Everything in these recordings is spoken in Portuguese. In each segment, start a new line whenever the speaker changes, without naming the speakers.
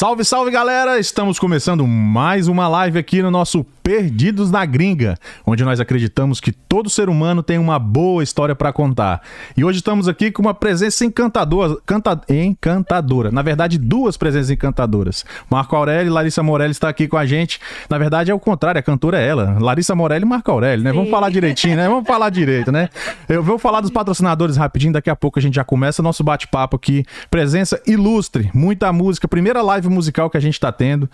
Salve, salve galera! Estamos começando mais uma live aqui no nosso Perdidos na Gringa, onde nós acreditamos que todo ser humano tem uma boa história para contar. E hoje estamos aqui com uma presença encantadora, canta, encantadora. Na verdade, duas presenças encantadoras. Marco Aurélio e Larissa Morelli está aqui com a gente. Na verdade, é o contrário, a cantora é ela. Larissa Morelli e Marco Aurélio, né? Sim. Vamos falar direitinho, né? Vamos falar direito, né? Eu vou falar dos patrocinadores rapidinho, daqui a pouco a gente já começa nosso bate-papo aqui. Presença ilustre, muita música, primeira live musical que a gente está tendo,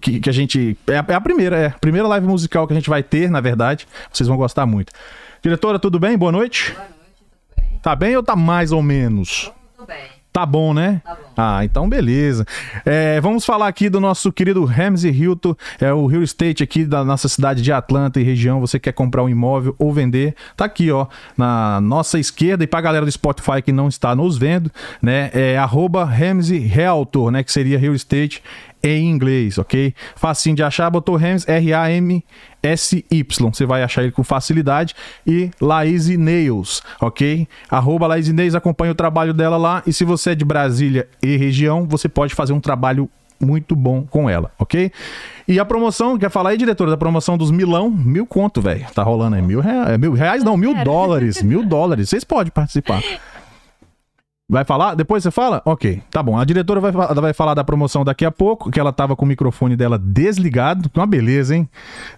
que, que a gente é a, é a primeira, é a primeira live musical que a gente vai ter, na verdade. Vocês vão gostar muito. Diretora, tudo bem? Boa noite. Boa noite, tudo bem? Tá bem ou tá mais ou menos? Tudo bem. Tá bom, né? Tá bom. Ah, então beleza. É, vamos falar aqui do nosso querido Ramsey Hilton, é o real estate aqui da nossa cidade de Atlanta e região. Você quer comprar um imóvel ou vender? Tá aqui, ó, na nossa esquerda. E pra galera do Spotify que não está nos vendo, né? É arroba Ramsey Realtor, né? Que seria real estate em inglês, ok? Facinho de achar, botou Rams, R-A-M-S-Y. Você vai achar ele com facilidade. E Laís Nails, ok? Arroba Laís Nails, acompanha o trabalho dela lá. E se você é de Brasília e região, você pode fazer um trabalho muito bom com ela, ok? E a promoção, quer falar aí, diretora, da promoção dos milão, mil conto, velho. Tá rolando aí, mil reais, mil reais não, mil dólares, mil dólares. Vocês podem participar. Vai falar? Depois você fala? Ok, tá bom. A diretora vai, vai falar da promoção daqui a pouco, que ela tava com o microfone dela desligado. Uma beleza, hein?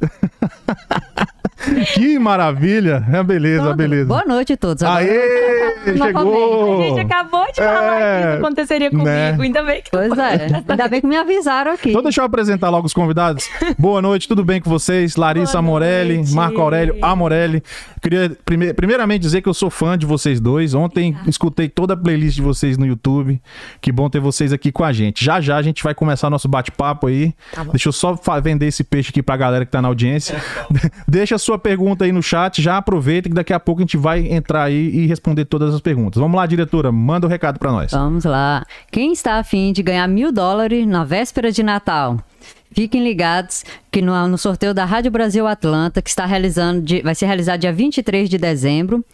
que maravilha! É beleza, Todo. beleza.
Boa noite a todos.
Aê! chegou!
A gente acabou de falar é, que isso aconteceria comigo. Né? Ainda bem que.
Pois é. Ainda bem que me avisaram aqui.
Então deixa eu apresentar logo os convidados. Boa noite, tudo bem com vocês? Larissa Amorelli, Marco Aurélio Amorelli. Queria prime primeiramente dizer que eu sou fã de vocês dois. Ontem ah. escutei toda a playlist de vocês no YouTube. Que bom ter vocês aqui com a gente. Já já a gente vai começar nosso bate-papo aí. Tá Deixa eu só vender esse peixe aqui pra galera que tá na audiência. Deixa a sua pergunta aí no chat, já aproveita que daqui a pouco a gente vai entrar aí e responder todas as perguntas. Vamos lá, diretora, manda o um recado para nós.
Vamos lá. Quem está afim de ganhar mil dólares na véspera de Natal? Fiquem ligados que no, no, sorteio da Rádio Brasil Atlanta, que está realizando, de, vai ser realizado dia 23 de dezembro.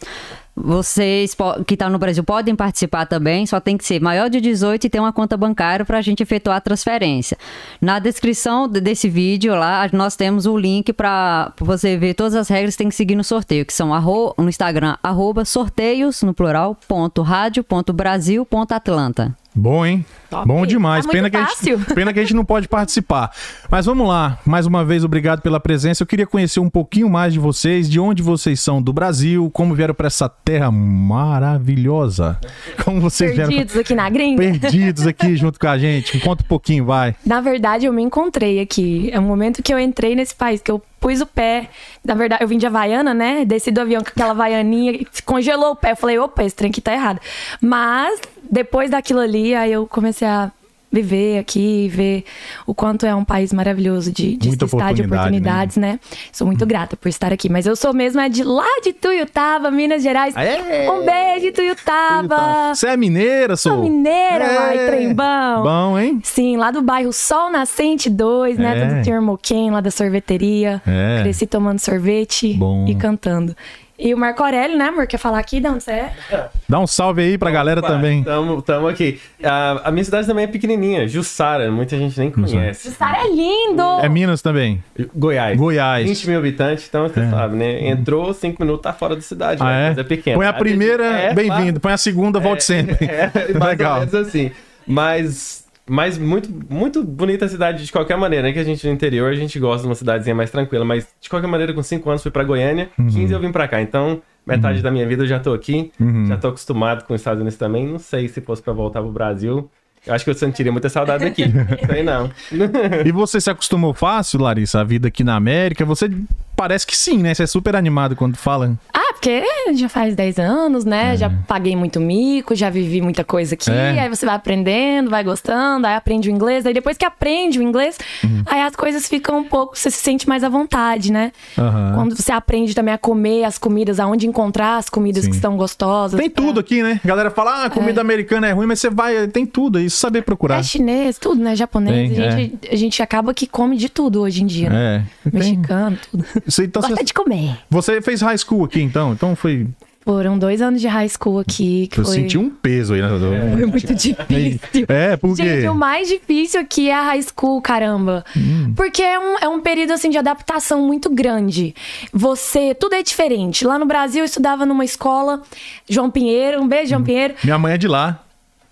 Vocês que estão no Brasil podem participar também, só tem que ser maior de 18 e ter uma conta bancária para a gente efetuar a transferência. Na descrição desse vídeo lá, nós temos o link para você ver todas as regras que tem que seguir no sorteio, que são arro, no Instagram, arroba sorteios, no plural, ponto rádio, ponto Brasil, ponto Atlanta.
Bom, hein? Top. Bom demais. Tá pena, que a gente, pena que a gente não pode participar. Mas vamos lá. Mais uma vez, obrigado pela presença. Eu queria conhecer um pouquinho mais de vocês, de onde vocês são do Brasil, como vieram para essa terra maravilhosa. Como vocês
Perdidos vieram... aqui na gringa.
Perdidos aqui junto com a gente. Conta um pouquinho, vai.
Na verdade, eu me encontrei aqui. É o momento que eu entrei nesse país, que eu pus o pé. Na verdade, eu vim de Havaiana, né? Desci do avião com aquela Havaianinha, congelou o pé. Eu falei, opa, esse trem aqui tá errado. Mas depois daquilo ali, aí eu comecei a viver aqui, ver o quanto é um país maravilhoso de, de estar de oportunidades, né? né? Sou muito grata por estar aqui. Mas eu sou mesmo é de lá de Tuiutaba, Minas Gerais. Aê! Um beijo, Tuiutaba!
Você é mineira, sou?
Sou mineira, vai, trembão.
Bom, hein?
Sim, lá do bairro Sol Nascente 2, né? Do Termoquem, lá da sorveteria. É. Cresci tomando sorvete Bom. e cantando. E o Marco Aurélio, né, amor? Quer falar aqui de onde você é?
Dá um salve aí pra Opa, galera também.
Tamo, tamo aqui. A, a, minha cidade também é pequenininha, Jussara. Muita gente nem conhece.
Jussara é lindo!
É Minas também?
Goiás.
Goiás.
20 mil habitantes, então você é. sabe, né? Entrou, 5 minutos, tá fora da cidade. Ah,
né? é? é pequeno. Põe a primeira, é, bem-vindo. Põe a segunda, volte é, sempre.
É, é Legal. assim. Mas mas muito, muito bonita a cidade de qualquer maneira, né? Que a gente no interior, a gente gosta de uma cidadezinha mais tranquila. Mas de qualquer maneira, com 5 anos fui pra Goiânia, uhum. 15 eu vim pra cá. Então, metade uhum. da minha vida eu já tô aqui. Uhum. Já tô acostumado com os Estados Unidos também. Não sei se fosse pra voltar pro Brasil. Eu acho que eu sentiria muita saudade aqui. Sei não.
e você se acostumou fácil, Larissa, a vida aqui na América? Você parece que sim, né? Você é super animado quando fala.
Ah, porque já faz 10 anos, né? É. Já paguei muito mico, já vivi muita coisa aqui. É. Aí você vai aprendendo, vai gostando, aí aprende o inglês. Aí depois que aprende o inglês, uhum. aí as coisas ficam um pouco. Você se sente mais à vontade, né? Uhum. Quando você aprende também a comer as comidas, aonde encontrar as comidas Sim. que são gostosas.
Tem pra... tudo aqui, né? A galera fala, ah, comida é. americana é ruim, mas você vai, tem tudo. É saber procurar. É
chinês, tudo, né? Japonês. Tem, a, gente, é. a gente acaba que come de tudo hoje em dia. Né? É. Mexicano, tudo.
Você, então,
Gosta
você...
de comer.
Você fez high school aqui, então? Então foi
Foram dois anos de high school aqui. Que
Eu
foi...
senti um peso aí, né?
Foi muito difícil.
É, por quê?
Gente, o mais difícil aqui é a high school, caramba.
Hum.
Porque é um, é um período, assim, de adaptação muito grande. Você... Tudo é diferente. Lá no Brasil, eu estudava numa escola, João Pinheiro. Um beijo, João Pinheiro.
Minha mãe é de lá.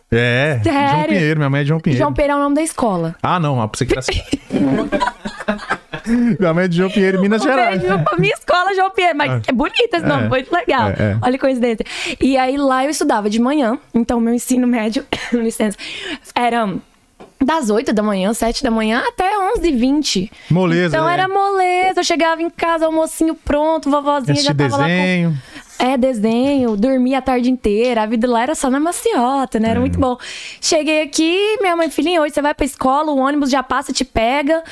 É,
Sério?
João Pinheiro, minha mãe é de João Pinheiro.
João Pinheiro é o nome da escola.
Ah, não, ah, você que Minha mãe é de João Pinheiro, Minas
Um
Gerais.
beijo pra minha escola, João Pinheiro. Mas é bonito esse nome,
É.
muito legal.
É, é.
Olha que coincidência. E aí lá eu estudava de manhã, então meu ensino médio, licença, era das 8 da manhã, 7 da manhã até 11 h 20
Moleza,
Então
é.
era moleza, eu chegava em casa, almocinho pronto, vovozinha
Assistir
já tava lá
desenho.
com... É, desenho, dormia a tarde inteira, a vida lá era só na maciota, né? Era
É.
muito bom. Cheguei aqui, minha mãe, filhinha, hoje você vai pra escola, o ônibus já passa, te pega.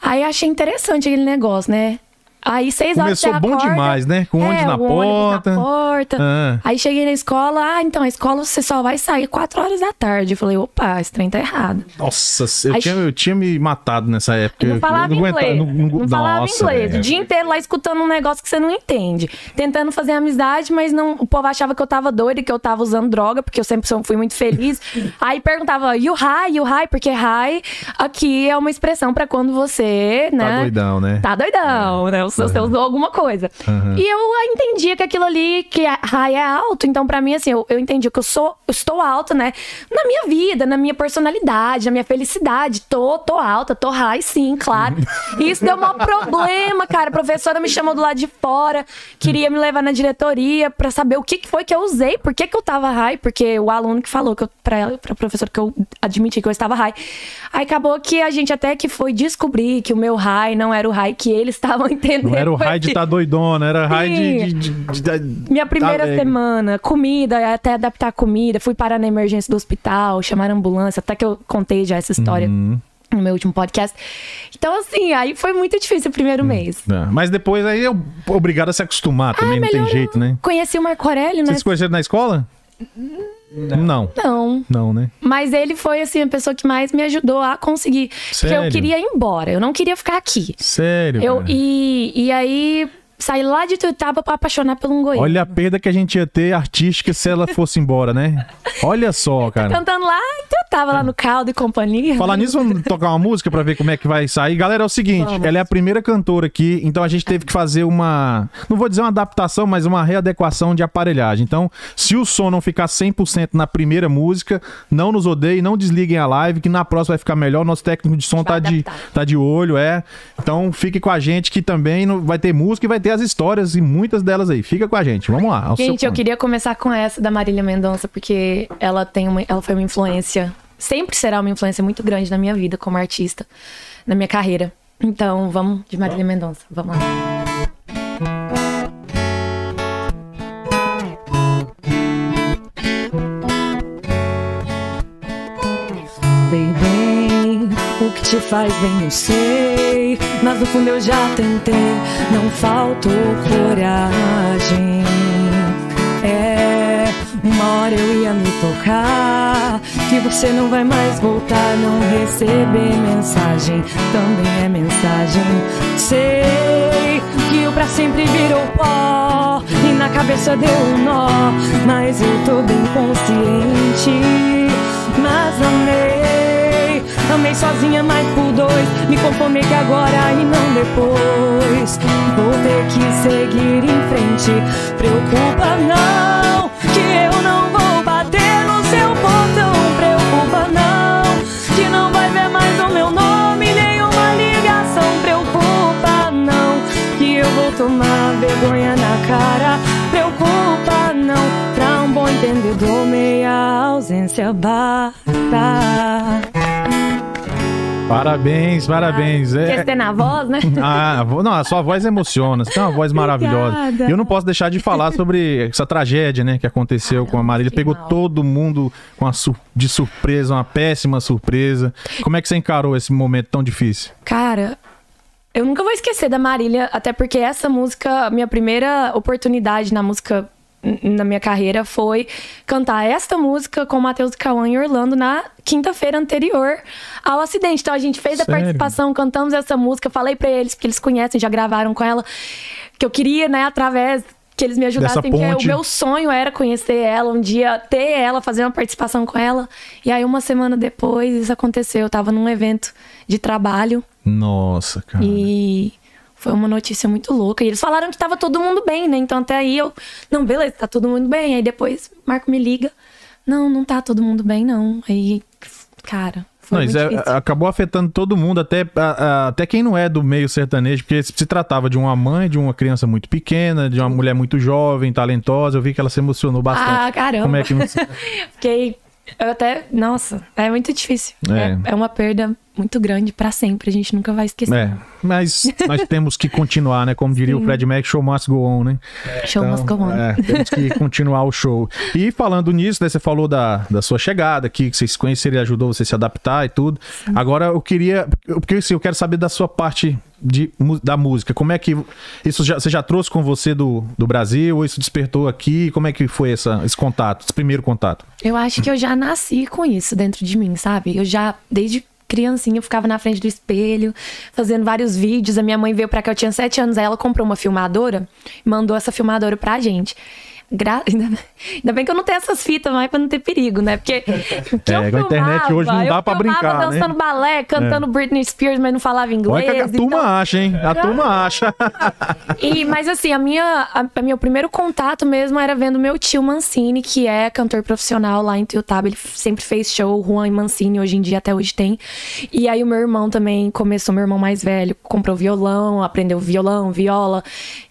Aí achei interessante aquele negócio, né? Aí seis horas
Começou bom
acorda,
demais, né? Com o ônibus
é,
na porta.
na porta.
Ah.
Aí cheguei na escola, ah, então a escola você só vai sair quatro horas da tarde. Eu falei, opa, esse trem tá errado.
Nossa, eu
Aí-
tinha, eu tinha me matado nessa época.
Não
Eu
falava
aguentava-
inglês.
não-
Não,
não-
falava
Nossa,
inglês.
é.
O dia inteiro lá escutando um negócio que você não entende. Tentando fazer amizade, mas não, o povo achava que eu tava doida, que eu tava usando droga, porque eu sempre fui muito feliz. Aí perguntava, you high, you high? Porque high aqui é uma expressão pra quando você, né?
Tá doidão, né?
Tá doidão, né? Você, você usou alguma coisa. E eu entendia que aquilo ali, que high é alto. Então, pra mim, assim, eu, eu entendi que eu sou, eu estou alta, né? Na minha vida, na minha personalidade, na minha felicidade. Tô, tô alta, tô high, sim, claro. E isso deu um problema, cara. A professora me chamou do lado de fora, queria me levar na diretoria pra saber o que que foi que eu usei, por que que eu tava high, porque o aluno que falou que eu, pra ela, pra professora que eu admiti que eu estava high. Aí acabou que a gente até que foi descobrir que o meu high não era o high que eles estavam entendendo.
Não era o raio de tá doidona, era raio de, de, de-
Minha primeira
alegre.
semana, comida, até adaptar a comida, fui parar na emergência do hospital, chamaram a ambulância, até que eu contei já essa história
Uhum.
no meu último podcast. Então, assim, aí foi muito difícil o primeiro mês.
É, Mas depois aí eu obrigado a se acostumar também, não tem
Ah,
jeito, né?
Conheci o Marco Aurélio, né?
Vocês se conheceram na escola? Não.
Não.
Não, né?
Mas ele foi, assim, a pessoa que mais me ajudou a conseguir. Porque
Sério?
eu queria ir embora, eu não queria ficar aqui.
Sério.
Eu,
cara.
e, e aí, saí lá de Tuiutaba pra apaixonar pelo um Goiânia.
Olha a perda que a gente ia ter artística se ela fosse embora, né? Olha só, cara.
Cantando lá, então eu tava lá no caldo e companhia.
Falar nisso, vamos tocar uma música pra ver como é que vai sair. Galera, é o seguinte,
Vamos.
ela é a primeira cantora aqui, então a gente teve que fazer uma, não vou dizer uma adaptação, mas uma readequação de aparelhagem. Então, se o som não ficar 100% na primeira música, não nos odeiem, não desliguem a live, que na próxima vai ficar melhor. Nosso técnico de som tá de, tá de olho, é. Então, fique com a gente que também vai ter música e vai ter as histórias e muitas delas aí. Fica com a gente. Vamos lá.
Gente, eu queria começar com essa da Marília Mendonça, porque ela tem uma, ela foi uma influência, sempre será uma influência muito grande na minha vida como artista, na minha carreira. Então, vamos de Marília Mendonça. Vamos lá. Te faz bem eu sei, mas no fundo eu já tentei, não faltou coragem. É, uma hora eu ia me tocar, que você não vai mais voltar, não receber mensagem, também é mensagem. Sei que o pra sempre virou pó, e na cabeça deu um nó, mas eu tô bem consciente, mas amei. Amei sozinha, mas por dois. Me conformei que agora e não depois. Vou ter que seguir em frente. Preocupa não, que eu não vou bater no seu portão. Preocupa não, que não vai ver mais o meu nome, nenhuma ligação. Preocupa não, que eu vou tomar vergonha na cara. Preocupa não, pra um bom entendedor, meia ausência basta.
Parabéns, parabéns. É-
Quer ter na voz, né?
Ah, não, a sua voz emociona, você tem uma voz maravilhosa.
Obrigada.
E eu não posso deixar de falar sobre essa tragédia, né, que aconteceu com a Marília. Pegou
mal.
todo mundo com a sur- de surpresa, uma péssima surpresa. Como é que você encarou esse momento tão difícil?
Cara, eu nunca vou esquecer da Marília, até porque essa música, minha primeira oportunidade na música na minha carreira foi cantar esta música com o Matheus e Cauã em Orlando na quinta-feira anterior ao acidente. Então a gente fez a
Sério?
participação, cantamos essa música, falei pra eles, porque eles conhecem, já gravaram com ela, que eu queria, né, através que eles me ajudassem, porque o meu sonho era conhecer ela, um dia ter ela, fazer uma participação com ela. E aí, uma semana depois, isso aconteceu. Eu tava num evento de trabalho
Nossa, cara.
e foi uma notícia muito louca. E eles falaram que tava todo mundo bem, né? Então até aí eu, não, beleza, tá todo mundo bem. Aí depois Marco me liga, não, não tá todo mundo bem, não. Aí, cara, foi
Não,
muito
isso é-
difícil.
acabou afetando todo mundo, até, a- a- até quem não é do meio sertanejo, porque se, tratava de uma mãe, de uma criança muito pequena, de uma mulher muito jovem, talentosa. Eu vi que ela se emocionou bastante.
Ah, caramba.
Como é que.
Fiquei. Eu até. Nossa, é muito difícil.
É.
É, é uma perda muito grande pra sempre. A gente nunca vai esquecer.
É, mas nós temos que continuar, né? Como diria o Fred Mac, show must go on, né?
Show must go on.
É, temos que continuar o show. E falando nisso, né, você falou da, da sua chegada aqui, que vocês se conheceram e ajudou você a se adaptar e tudo. Agora eu queria. Porque assim, eu quero saber da sua parte de, da música. Como é que. Isso já, você já trouxe com você do, do Brasil? Ou isso despertou aqui? Como é que foi essa, esse contato, esse primeiro contato?
Eu acho que eu já nasci com isso dentro de mim, sabe? Eu já, desde criancinha, eu ficava na frente do espelho, fazendo vários vídeos. A minha mãe veio pra cá, eu tinha sete anos, aí ela comprou uma filmadora e mandou essa filmadora pra gente. Gra- Ainda bem que eu não tenho essas fitas mais pra não ter perigo, né? Porque. porque
É,
eu
com a internet hoje não dá pra
filmava
brincar, né?
dançando balé, cantando Britney Spears, mas não falava inglês.
Olha que a turma
então-
acha, hein? A turma acha.
e, mas assim, a minha, a, a meu primeiro contato mesmo era vendo meu tio Mancini, que é cantor profissional lá em Tuiutaba. Ele sempre fez show, Juan e Mancini, hoje em dia até hoje tem. E aí o meu irmão também começou, meu irmão mais velho, comprou violão, aprendeu violão, viola.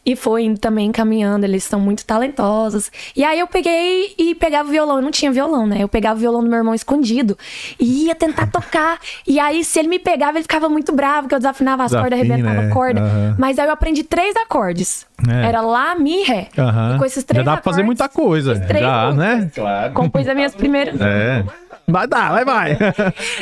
E foi indo também caminhando, eles são muito talentosos. E aí eu peguei e pegava o violão, eu não tinha violão, né? Eu pegava o violão do meu irmão escondido e ia tentar tocar. E aí, se ele me pegava, ele ficava muito bravo, que eu desafinava as cordas,
Desafina,
arrebentava
é.
a corda.
Aham.
Mas aí eu aprendi três acordes.
É.
Era Lá, Mi, Ré. E com esses três
Já dá pra fazer
acordes,
muita coisa.
três
Já,
músicas.
né?
Claro.
Compus as minhas primeiras.
É. Vai dar, vai, vai.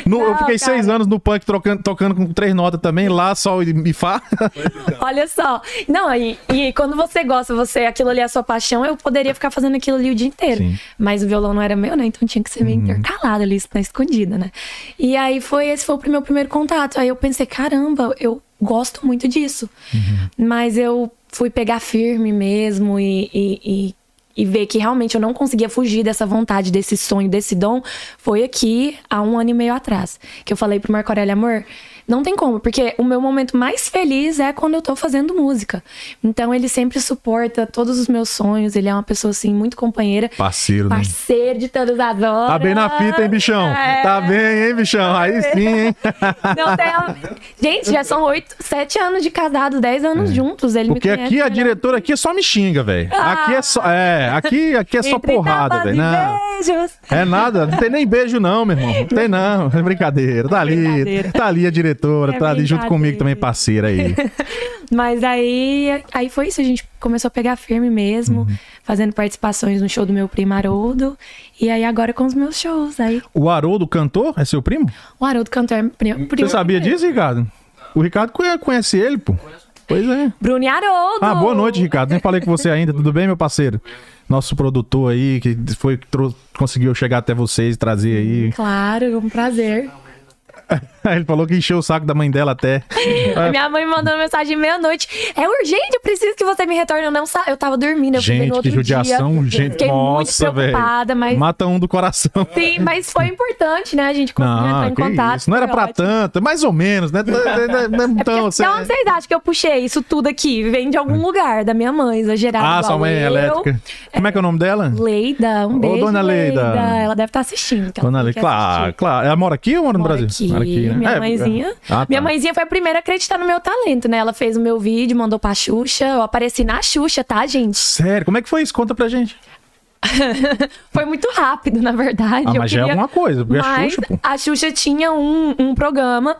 No- eu
Não,
fiquei
cara.
seis anos no punk trocando, tocando com três notas também, lá, sol e mi fá.
Olha só. Não, e, e quando você gosta, você, aquilo ali é a sua paixão, eu poderia ficar fazendo aquilo ali o dia inteiro.
Sim. Uhum.
Mas o violão não era meu, né? Então tinha que ser meio intercalado ali, na escondida, né? E aí foi, esse foi o meu primeiro contato. Aí eu pensei, caramba, eu gosto muito disso.
Uhum.
Mas eu fui pegar firme mesmo e, e, e, e ver que realmente eu não conseguia fugir dessa vontade, desse sonho, desse dom. Foi aqui, há um ano e meio atrás, que eu falei pro Marco Aurélio, amor, não tem como, porque o meu momento mais feliz é quando eu tô fazendo música. Então ele sempre suporta todos os meus sonhos, ele é uma pessoa assim muito companheira.
Parceiro, né?
Parceiro de todas as horas.
Tá bem na fita, hein, bichão?
É.
Tá bem, hein, bichão? Aí sim, hein?
Não tem... Gente, já são oito, sete anos de casado, dez anos juntos. Ele
É. Porque aqui a diretora aqui só me xinga, velho. Aqui é só. É, aqui, aqui é só
Entre
porrada, velho. Não.
beijos.
É nada, não tem nem beijo, não, meu irmão. Não tem não, é brincadeira. Tá ali, tá ali a diretora,
É
tá ali junto comigo também, parceira aí.
Mas aí, aí foi isso, a gente começou a pegar firme mesmo,
Uhum.
fazendo participações no show do meu primo Haroldo. E aí agora com os meus shows. Aí
O Haroldo cantor é seu primo?
o Haroldo cantor é primo.
Você sabia disso, Ricardo? O Ricardo conhe- conhece ele, pô. Pois é.
Bruno e Haroldo!
Ah, boa noite, Ricardo. Nem falei com você ainda. Tudo bem, meu parceiro? Nosso produtor aí, que foi que trou- conseguiu chegar até vocês e trazer aí.
Claro, é um prazer.
Ele falou que encheu o saco da mãe dela até.
A minha mãe me mandou mensagem meia-noite. É urgente, eu preciso que você me retorne. Eu não sa... Eu tava dormindo, eu fui ver no
Gente,
outro
que judiação,
dia.
gente.
Fiquei
Nossa,
muito mas...
Mata um do coração.
Sim, mas foi importante, né? A gente conseguiu entrar em contato.
isso. Não era pra
ótimo.
tanto, mais ou menos, né? Não é Então, você...
Onde vocês acham que eu puxei isso tudo aqui? Vem de algum lugar, da minha mãe, exagerado.
Ah, sua mãe é elétrica. Como é que é o nome dela?
Leida, um
Ô,
beijo.
dona Leida.
Ela deve estar assistindo.
Dona
falou
Lei.
que ia
Claro,
assistir.
claro. Ela mora aqui ou mora no
Mora
Brasil?
aqui.
Mora aqui, né?
Minha
É,
mãezinha.
Ah, tá.
Minha mãezinha foi a primeira a acreditar no meu talento, né? Ela fez o meu vídeo, mandou pra Xuxa. Eu apareci na Xuxa, tá, gente?
Sério, como é que foi isso? Conta pra gente.
Foi muito rápido, na verdade.
Ah, mas já é
queria-
alguma coisa, porque a
Mas
Xuxa, pô.
a Xuxa tinha um, um programa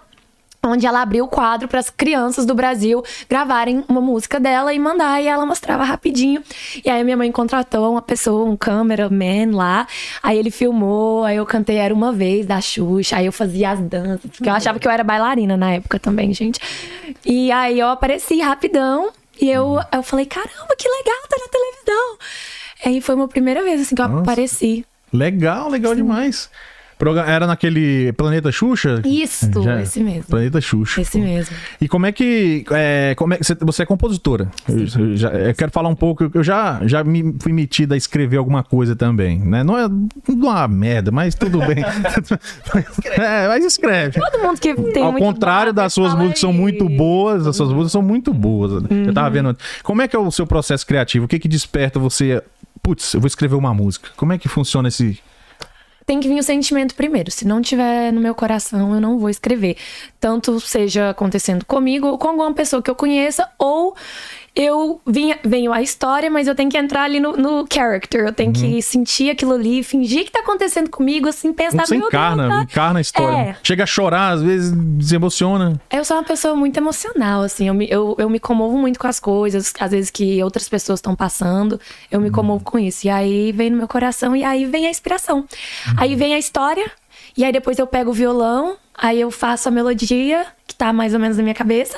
onde ela abriu o quadro para as crianças do Brasil gravarem uma música dela e mandar, e ela mostrava rapidinho. E aí minha mãe contratou uma pessoa, um cameraman lá, aí ele filmou, aí eu cantei Era Uma Vez, da Xuxa, aí eu fazia as danças, porque eu achava que eu era bailarina na época também, gente. E aí eu apareci rapidão, e eu, eu falei, caramba, que legal, tá na televisão. Aí foi uma primeira vez, assim, que eu
Nossa.
apareci.
Legal, legal demais. Era naquele Planeta Xuxa?
Isso,
Já-
esse mesmo.
Planeta Xuxa.
Esse mesmo.
E como é que. É, como é, você, você é compositora. Eu, eu já, eu quero falar um pouco. Eu já, já me fui metida a escrever alguma coisa também. Né? Não é uma merda, mas tudo bem. é, mas escreve.
Todo mundo que tem
Ao contrário das suas músicas são
aí.
muito boas, as suas músicas são muito boas. Eu tava vendo. Como é que é o seu processo criativo? O que que desperta você? Putz, eu vou escrever uma música. Como é que funciona esse.
Tem que vir o sentimento primeiro. Se não tiver no meu coração, eu não vou escrever. Tanto seja acontecendo comigo ou com alguma pessoa que eu conheça, ou eu vinha, venho a história, mas eu tenho que entrar ali no, no character. Eu tenho
Uhum.
que sentir aquilo ali, fingir que tá acontecendo comigo, assim, pensar,
Você encarna,
Deus, tá?
encarna a história.
É.
Chega a chorar, às vezes se emociona.
Eu sou uma pessoa muito emocional, assim. Eu me, eu, eu me comovo muito com as coisas, às vezes que outras pessoas estão passando. Eu me comovo com isso. E aí vem no meu coração e aí vem a inspiração. Aí vem a história, e aí depois eu pego o violão, aí eu faço a melodia, que tá mais ou menos na minha cabeça.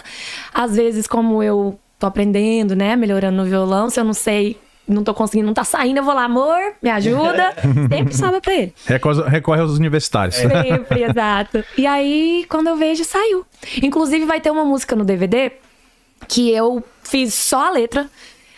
Às vezes, como eu tô aprendendo, né, melhorando no violão, se eu não sei. Não tô conseguindo, não tá saindo, eu vou lá, amor, me ajuda. Sempre sobra pra ele.
Recorre, recorre aos universitários.
Sempre, exato. E aí, quando eu vejo, saiu. Inclusive, vai ter uma música no DVD que eu fiz só a letra,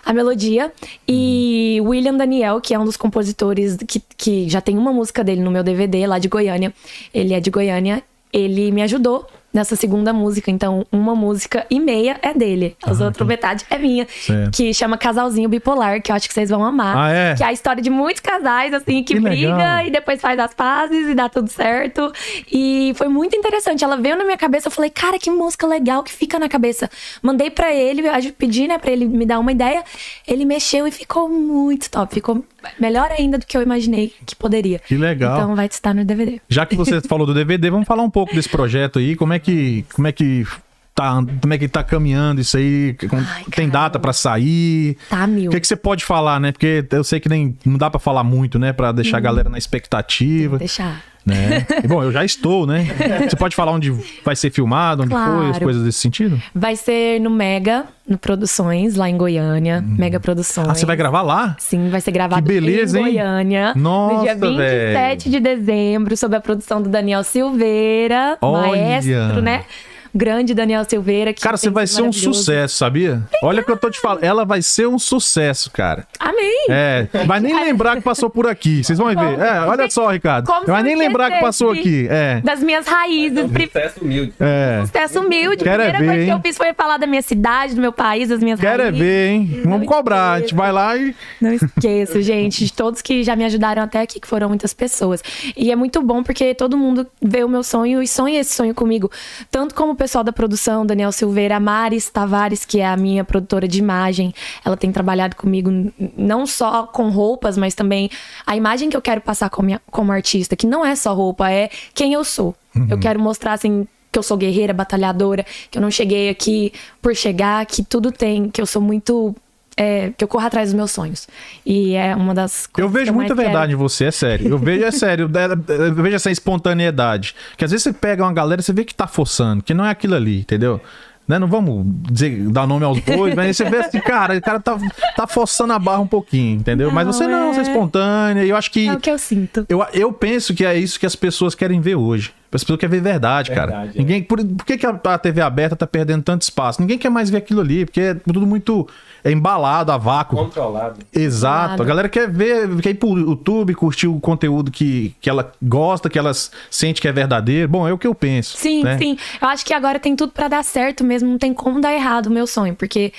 a melodia. E William Daniel, que é um dos compositores que, que já tem uma música dele no meu DVD lá de Goiânia. Ele é de Goiânia. Ele me ajudou nessa segunda música. Então, uma música e meia é dele. As outras metade é minha.
Certo.
Que chama Casalzinho Bipolar, que eu acho que vocês vão amar.
Ah, é?
Que é a história de muitos casais, assim, que,
Que
briga
legal.
e depois faz as pazes e dá tudo certo. E foi muito interessante. Ela veio na minha cabeça, eu falei, cara, que música legal que fica na cabeça. Mandei pra ele, pedi, né, pra ele me dar uma ideia. Ele mexeu e ficou muito top. Ficou melhor ainda do que eu imaginei que poderia.
Que legal.
Então vai estar no DVD.
Já que você falou do DVD, vamos falar um pouco desse projeto aí. Como é que, como é que tá, como é que tá caminhando isso aí?
Ai,
Tem data pra sair?
Tá, mil.
O que, que você pode falar, né? Porque eu sei que nem não dá pra falar muito, né? Pra deixar a galera na expectativa,
Deixar.
Né? E, bom, eu já estou, né? Você pode falar onde vai ser filmado, onde foi, as
Claro.
coisas desse sentido?
Vai ser no Mega, no Produções, lá em Goiânia. Mega Produções.
Ah, você vai gravar lá?
Sim, vai ser gravado
Que beleza,
em
hein?
Goiânia.
Nossa,
no dia 27 de dezembro, sob a produção do Daniel Silveira,
Olha.
maestro, né? Grande Daniel Silveira. Que
Cara, você vai ser um sucesso, sabia? Olha o que eu tô te falando. Ela vai ser um sucesso, cara.
Amém!
É, vai nem lembrar que passou por aqui. Vocês vão ver. É, olha só, Ricardo.
Como
Vai nem lembrar que passou aqui. É.
Das minhas raízes. Pri-
Sucesso humilde.
É.
Sucesso humilde.
Quero é
Primeira
ver,
coisa que
hein?
eu fiz foi falar da minha cidade, do meu país, das minhas
Quero é
raízes.
ver, hein? Vamos cobrar. A gente vai lá e.
Não esqueço, gente, de todos que já me ajudaram até aqui, que foram muitas pessoas. E é muito bom porque todo mundo vê o meu sonho e sonha esse sonho comigo. Tanto como o pessoal da produção, Daniel Silveira, a Maris Tavares, que é a minha produtora de imagem. Ela tem trabalhado comigo não só com roupas, mas também a imagem que eu quero passar como, como artista, que não é só roupa, é quem eu sou. Eu quero mostrar, assim, que eu sou guerreira, batalhadora, que eu não cheguei aqui por chegar, que tudo tem, que eu sou muito. É, que eu corro atrás dos meus sonhos. E é uma das
Eu
coisas que
vejo
mais
muita
quero.
verdade em você, é sério. Eu vejo, é sério. é- Eu vejo essa espontaneidade. Que às vezes você pega uma galera e você vê que tá forçando, que não é aquilo ali, entendeu? Né? Não vamos dizer, dar nome aos bois, mas aí você vê assim, cara, o cara tá, tá forçando a barra um pouquinho, entendeu? mas
Não,
você não,
é-
você é espontânea. E eu acho que.
É o que eu sinto.
Eu, eu penso que é isso que as pessoas querem ver hoje. As pessoas querem ver verdade, cara.
Verdade, é.
Ninguém, por, por que, que a, a TV aberta tá perdendo tanto espaço? Ninguém quer mais ver aquilo ali, porque é tudo muito é embalado, a vácuo.
Controlado.
Exato.
Nada.
A galera quer ver, quer ir pro YouTube, curtir o conteúdo que, que ela gosta, que ela sente que é verdadeiro. Bom, é o que eu penso.
Sim,
né?
sim. Eu acho que agora tem tudo pra dar certo mesmo, não tem como dar errado o meu sonho, porque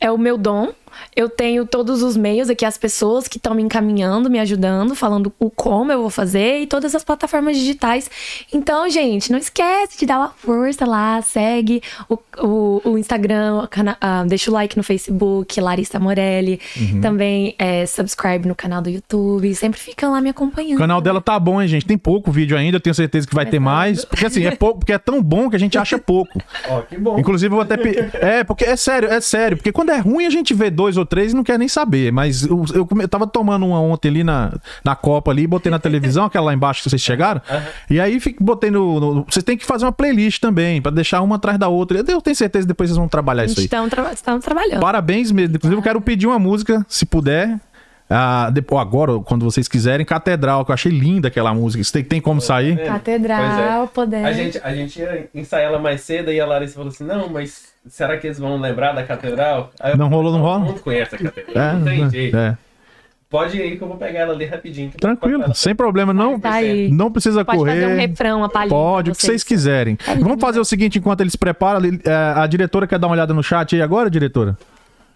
é o meu dom. Eu tenho todos os meios aqui, as pessoas que estão me encaminhando, me ajudando, falando o como eu vou fazer e todas as plataformas digitais. Então, gente, não esquece de dar uma força lá, segue o, o, o Instagram, o cana- ah, deixa o like no Facebook, Larissa Morelli.
Uhum.
Também é, subscribe no canal do YouTube. Sempre ficam lá me acompanhando.
O canal dela tá bom, hein, gente? Tem pouco vídeo ainda, eu tenho certeza que vai ter mais. Porque assim, é pouco, porque é tão bom que a gente acha pouco.
Ó, que bom.
Inclusive, eu vou até. pe- É, porque é sério, é sério. Porque quando é ruim, a gente vê dois ou três e não quer nem saber. Mas eu, eu, eu tava tomando uma ontem ali na, na Copa ali, botei na televisão, aquela lá embaixo que vocês chegaram. E aí fico, botei no, no- Vocês têm que fazer uma playlist também, pra deixar uma atrás da outra. Eu tenho certeza que depois vocês vão trabalhar isso aí.
Estamos, tra- estamos trabalhando.
Parabéns mesmo. Inclusive, eu quero pedir uma música, se puder. Ah, depois, agora, quando vocês quiserem, Catedral, que eu achei linda aquela música. Você tem, tem como sair?
É,
Catedral,
pois
poder.
A gente, a gente ia ensaiar ela mais cedo e a Larissa falou assim: não, mas será que eles vão lembrar da catedral? Eu
Não rolou, não rola?
Todo mundo conhece a catedral. não tem jeito.
é.
Pode ir aí que eu vou pegar ela ali rapidinho.
Tranquilo, sem problema. Não,
Tá aí.
não precisa
Pode
correr.
fazer um refrão, uma palhinha.
Pode, o que vocês quiserem. Vamos fazer o seguinte, enquanto eles preparam, é, a diretora quer dar uma olhada no chat aí agora, diretora?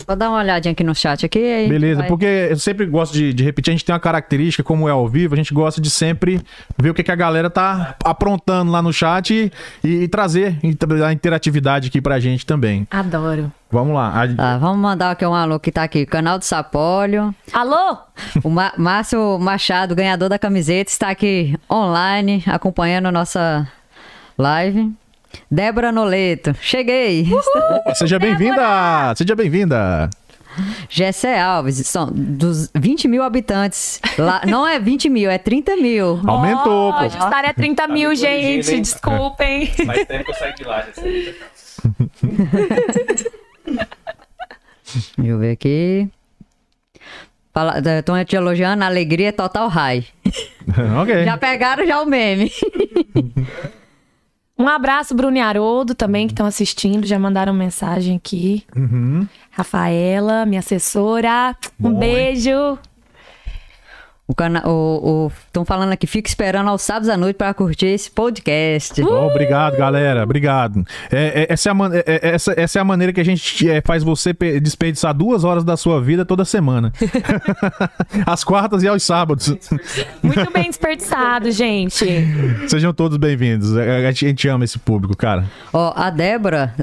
Vou dar uma olhadinha aqui no chat aqui. aí
Beleza,
vai.
porque eu sempre gosto de, de repetir, a gente tem uma característica, como é ao vivo, a gente gosta de sempre ver o que, que a galera tá aprontando lá no chat e, e trazer a interatividade aqui pra gente também.
Adoro.
Vamos lá. A-
Tá, vamos mandar aqui um alô que tá aqui. Canal do Sapólio.
Alô?
O Ma- Márcio Machado, ganhador da camiseta, está aqui online acompanhando a nossa live. Débora Noleto, cheguei.
Seja bem-vinda! Seja bem-vinda!
Gessé Alves, são dos 20 mil habitantes. Lá, não é 20 mil, é 30 mil.
Aumentou,
Ó,
pô.
Jussara é 30 mil,
me corrigindo,
gente.
hein?
Desculpem.
Faz tempo que eu saí de lá, sei.
Deixa eu ver aqui. Estão te elogiando, alegria é total high.
ok.
Já pegaram já o meme.
Um abraço, Bruno e Haroldo, também, que estão assistindo. Já mandaram mensagem aqui.
Uhum.
Rafaela, minha assessora. Um
Bom,
beijo.
O cana o Estão falando aqui, fica esperando aos sábados à noite para curtir esse podcast.
Ó, obrigado, galera. Obrigado. É, é- essa, é a é- é- essa, essa é a maneira que a gente é, faz você pe- desperdiçar duas horas da sua vida toda semana. Às quartas e aos sábados.
Muito bem desperdiçado, gente.
Sejam todos bem-vindos. A a gente ama esse público, cara.
Ó, a Débora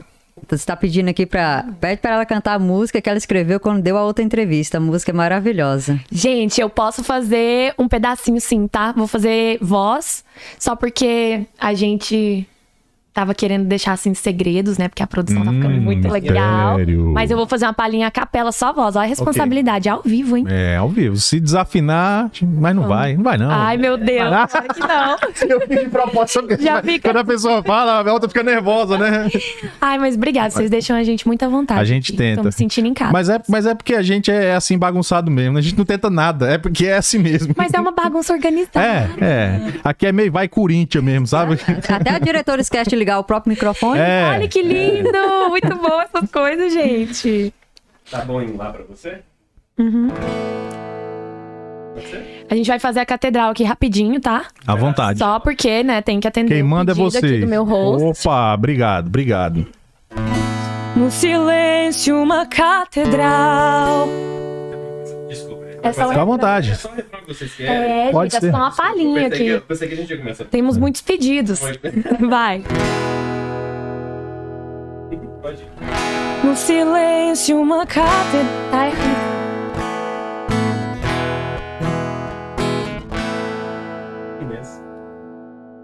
está pedindo aqui para pede para ela cantar a música que ela escreveu quando deu a outra entrevista. A música é maravilhosa.
Gente, eu posso fazer um pedacinho sim, tá? Vou fazer voz, só porque a gente tava querendo deixar assim segredos, né? Porque a produção tá ficando
Hum,
muito legal. Mas eu vou fazer uma palhinha a capela, só voz. Olha a responsabilidade, ao vivo, hein?
É, ao vivo. Se desafinar, mas não vai. Não vai, não.
Ai, meu Deus, que não.
Eu fiz de propósito. porque
Já fica-
Quando a pessoa fala, a outra fica nervosa, né?
Ai, mas obrigada, vocês deixam a gente muito à vontade.
A gente
aqui.
tenta.
Tô me sentindo em casa.
Mas é, mas é porque a gente é assim bagunçado mesmo. A gente não tenta nada. É porque é assim mesmo.
Mas é uma bagunça organizada.
É, é. Aqui é meio vai Corinthians mesmo, sabe?
Até a diretora esquece de ligar o próprio microfone.
É.
Olha que lindo! Muito bom essas coisas, gente.
Tá bom indo lá pra você? Você?
A gente vai fazer a catedral aqui rapidinho, tá?
À vontade.
Só porque, né, tem que atender
Quem
o
manda é você.
do meu host.
Opa, obrigado, obrigado.
No silêncio, uma catedral. É só
Fica à vontade.
É só o refrão que vocês querem.
É,
Pode
gente, é
ser.
só uma palhinha
pensei que,
aqui.
pensei que a gente ia começar.
Temos muitos pedidos.
Pode.
Vai.
Pode.
No silêncio, uma catedral. Tá errado.
Imenso.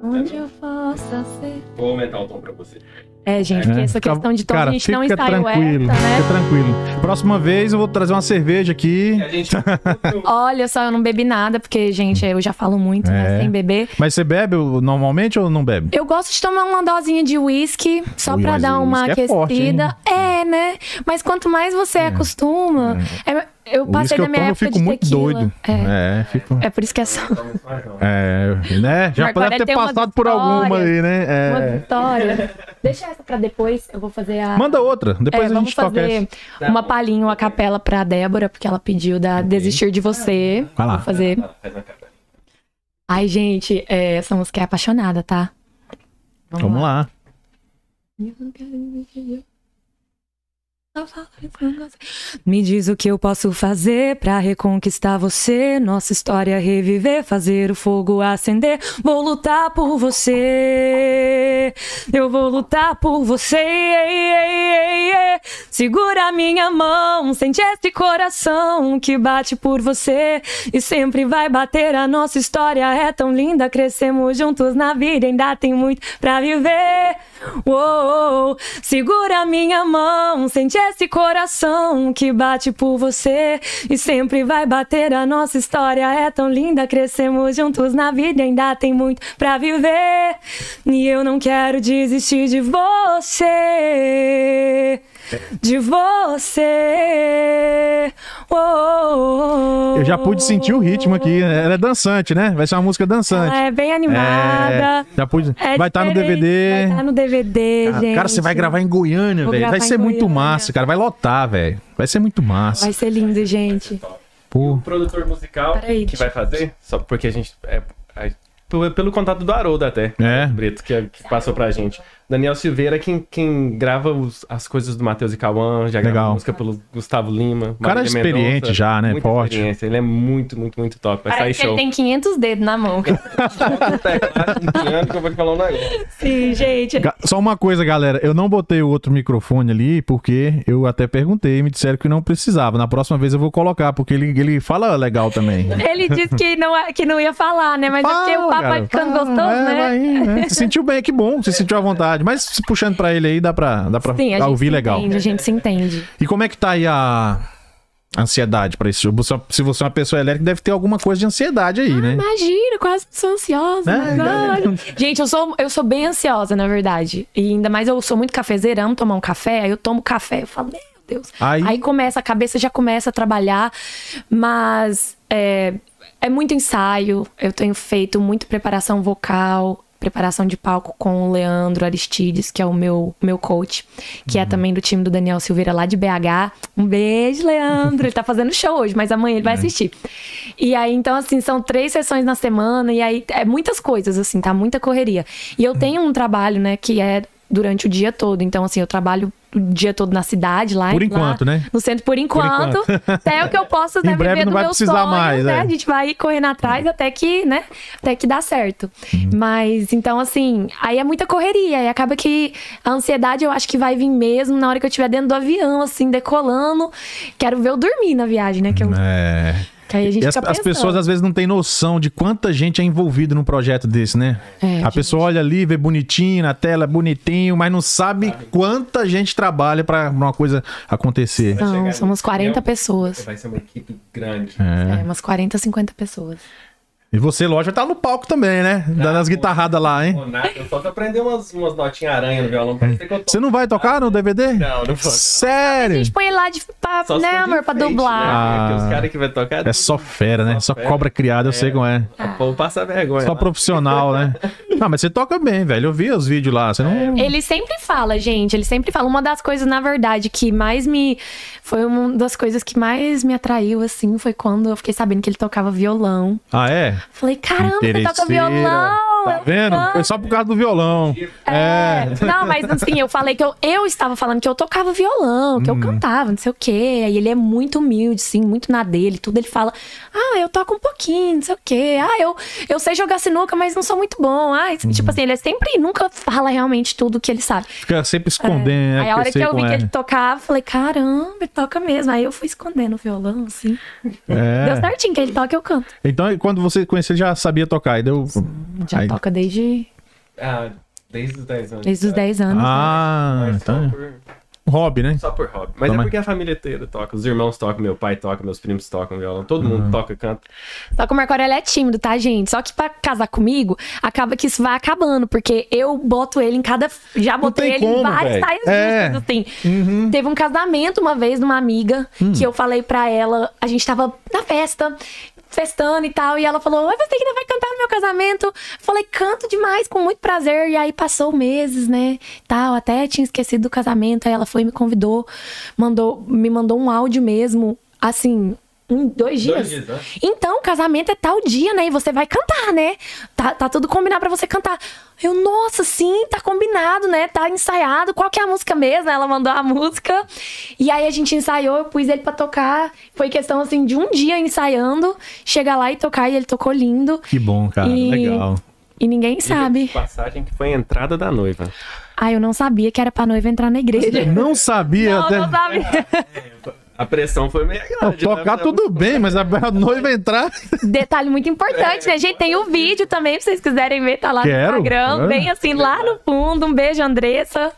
Onde eu possa ser.
Vou aumentar o tom pra você.
É, gente, porque essa questão de tom
Cara,
a gente não
fica
ensaiou
tranquilo,
essa, né?
fica tranquilo. Próxima vez eu vou trazer uma cerveja aqui.
A gente.
Olha só, eu não bebi nada, porque, gente, eu já falo muito, né?
É.
Sem beber.
Mas você bebe normalmente ou não bebe?
Eu gosto de tomar uma dosinha de uísque, só
Ui,
pra dar uma
uísque é forte,
aquecida. É, né? Mas quanto mais você acostuma. é- eu passei da
eu
minha
tomo, eu
época
fico
de
muito
tequila.
doido.
É.
É, fico.
É por isso que é só
É, né? Já
Marco
deve ter passado por alguma aí, né?
uma
É.
vitória. Deixa essa pra depois, eu vou fazer a.
Manda outra, depois
É,
a
vamos
gente toca
fazer
essa.
uma palhinha, uma capela pra Débora, porque ela pediu da Desistir de Você.
Vai lá.
Vou fazer. Ai, gente, é, essa música é apaixonada, tá?
Vamos lá.
Me diz o que eu posso fazer pra reconquistar você. Nossa história reviver, fazer o fogo acender. Vou lutar por você. Eu vou lutar por você. Segura minha mão, sente esse coração que bate por você e sempre vai bater. A nossa história é tão linda, crescemos juntos na vida, ainda tem muito pra viver. Uou, segura minha mão, sente esse coração que bate por você e sempre vai bater. A nossa história é tão linda, crescemos juntos na vida, ainda tem muito pra viver. E eu não quero desistir de você. De você. Oh, oh, oh.
Eu já pude sentir o ritmo aqui. Ela é dançante, né? Vai ser uma música dançante.
Ela é bem animada.
É, já pude.
É
vai estar no
diferente,
DVD.
Vai estar no DVD,
Ah,
gente.
Cara, você vai gravar em Goiânia, velho. Vai ser muito
Goiânia.
massa, cara. Vai lotar, velho. Vai ser muito massa.
Vai ser lindo, gente.
Pô.
O produtor musical
Peraí,
que vai fazer, só porque a gente. É, é, pelo, pelo contato do Haroldo até.
É.
Brito, que, que passou pra gente. Daniel Silveira, quem, quem grava os- as coisas do Matheus e Cauã, já
Legal.
grava música pelo Gustavo Lima.
cara
Marília
experiente
Mendonça,
já, né?
muita
Forte.
experiência. Ele é muito, muito, muito top. Vai
Parece
sair
ele
show.
tem 500 dedos na mão.
Piano que eu vou te falar um negócio.
Sim, gente.
Só uma coisa, galera. Eu não botei o outro microfone ali porque eu até perguntei e me disseram que não precisava. Na próxima vez eu vou colocar, porque ele, ele fala legal também.
Ele disse que não, é- que não ia falar, né? Mas é porque o papo vai ficando
fala,
gostoso,
é,
né?
vai né? Se sentiu bem, que bom. Se sentiu à vontade. Mas se puxando pra ele aí, dá pra, dá pra
Sim, a gente
ouvir
se
legal.
entende, a gente se entende.
E como é que tá aí a ansiedade pra? Você- Se você é uma pessoa elétrica, deve ter alguma coisa de ansiedade aí, né?
Imagina, quase sou ansiosa.
É.
Gente, eu sou, eu sou bem ansiosa, na verdade. E ainda mais eu sou muito cafezeira, amo tomar um café. Aí eu tomo café, eu falo, meu Deus.
Aí-
começa, a cabeça já começa a trabalhar. Mas é, é muito ensaio. Eu tenho feito muita preparação vocal. Preparação de palco com o Leandro Aristides, que é o meu, meu coach, que é também do time do Daniel Silveira lá de BH. Um beijo, Leandro. Ele tá fazendo show hoje, mas amanhã ele vai assistir. E aí, então, assim, são três sessões na semana, e aí é muitas coisas, assim, tá? Muita correria. E eu tenho um trabalho, né, que é durante o dia todo. Então, assim, eu trabalho o dia todo na cidade, lá
Por
lá
enquanto, né?
No centro, por enquanto. Até o que eu posso
Em
né,
breve
viver
não
do
vai
meu
precisar
sonho,
mais,
né?
é.
A gente vai correndo atrás até que, né? Até que dá certo.
Uhum.
Mas, então, assim, aí é muita correria. E acaba que a ansiedade eu acho que vai vir mesmo na hora que eu estiver dentro do avião, assim, decolando. Quero ver eu dormir na viagem, né? Que, eu,
É.
que aí a gente
E as,
fica
as pessoas às vezes não têm noção de quanta gente é envolvida num projeto desse, né?
É,
a
gente.
pessoa olha ali, vê bonitinho na tela, bonitinho, mas não sabe quanta gente trabalha pra uma coisa acontecer.
Não,
no
40
avião.
pessoas.
Vai ser uma equipe grande.
É, umas 40, 50 pessoas.
E você, lógico, estar no palco também, né? Dando as guitarradas lá, hein?
Nada, eu só tô aprendendo umas, umas notinhas aranha no violão. Parece que eu tô...
Você não vai tocar no DVD?
Não, não vou.
A
Sério?
gente põe lá de, pra,
Só se
né, amor, pra
enfeite,
dublar.
Né?
Ah.
Os caras que vai tocar...
É só fera, né? Só
Só fera.
cobra criada, eu sei como é.
O povo passa vergonha.
Só
lá.
profissional, né? Não, mas você toca bem, velho. Eu vi os vídeos lá. Você não.
Ele sempre fala, gente, ele sempre fala. Uma das coisas, na verdade, que mais me. Foi uma das coisas que mais me atraiu, assim, foi quando eu fiquei sabendo que ele tocava violão.
Ah, é?
Falei, caramba, você toca violão!
Tá vendo? Foi só por causa do violão. É.
Não, mas assim, eu falei que eu, eu estava falando que eu tocava violão,
Uhum.
que eu cantava, não sei o quê. Aí ele é muito humilde, sim, muito na dele, tudo. Ele fala, ah, eu toco um pouquinho, não sei o quê. Ah, eu, eu sei jogar sinuca, mas não sou muito bom. Ah,
Uhum.
tipo assim, ele é sempre, nunca fala realmente tudo que ele sabe.
Fica sempre escondendo.
Aí
né?
a hora que eu vi que
é.
ele tocava, falei, caramba, ele toca mesmo. Aí eu fui escondendo o violão, assim. Deu
É.
certinho, que ele toca, eu canto.
Então, quando você conheceu, ele já sabia tocar. E deu.
Já
Aí-
toca desde,
Ah, desde os 10 anos.
desde os 10 anos. né?
Ah,
Mas
então.
só, por,
Hobby, né?
só por hobby. Mas
Toma.
é porque a família inteira toca. Os irmãos tocam, meu pai toca, meus primos tocam violão. Todo
Uhum.
mundo toca, canta.
Só que o Marco Aurélio é tímido, tá, gente? Só que pra casar comigo, acaba que isso vai acabando, porque eu boto ele em cada. Já botei ele
como,
em várias
velho.
saias
É.
justas, assim. Teve um casamento uma vez de uma amiga
Hum.
que eu falei pra ela, a gente tava na festa. Festando e tal, e ela falou: Oi, você ainda vai cantar no meu casamento? Falei, canto demais, com muito prazer. E aí passou meses, né? Tal, até tinha esquecido do casamento. Aí ela foi e me convidou, mandou, me mandou um áudio mesmo, assim, um, dois dias.
dias, né?
Então, o casamento é tal dia, né? E você vai cantar, né? Tá, tá tudo combinado pra você cantar. Eu, nossa, sim, tá combinado, né? Tá ensaiado. Qual que é a música mesmo? Ela mandou a música. E aí a gente ensaiou, eu pus ele pra tocar. Foi questão, assim, de um dia ensaiando, chegar lá e tocar. E ele tocou lindo.
Que bom, cara.
E-
Legal.
E ninguém sabe.
Passagem que foi a entrada da noiva.
Ah, eu não sabia que era pra noiva entrar na igreja.
Não sabia.
Não,
até...
não sabia.
A pressão foi meio
Não,
grande.
tocar
né?
tudo bem, mas a a noiva entrar.
Detalhe muito importante, né, gente? Tem o vídeo também, se vocês quiserem ver, tá lá
Quero.
no Instagram.
Ah.
Bem assim, lá no fundo. Um beijo, Andressa.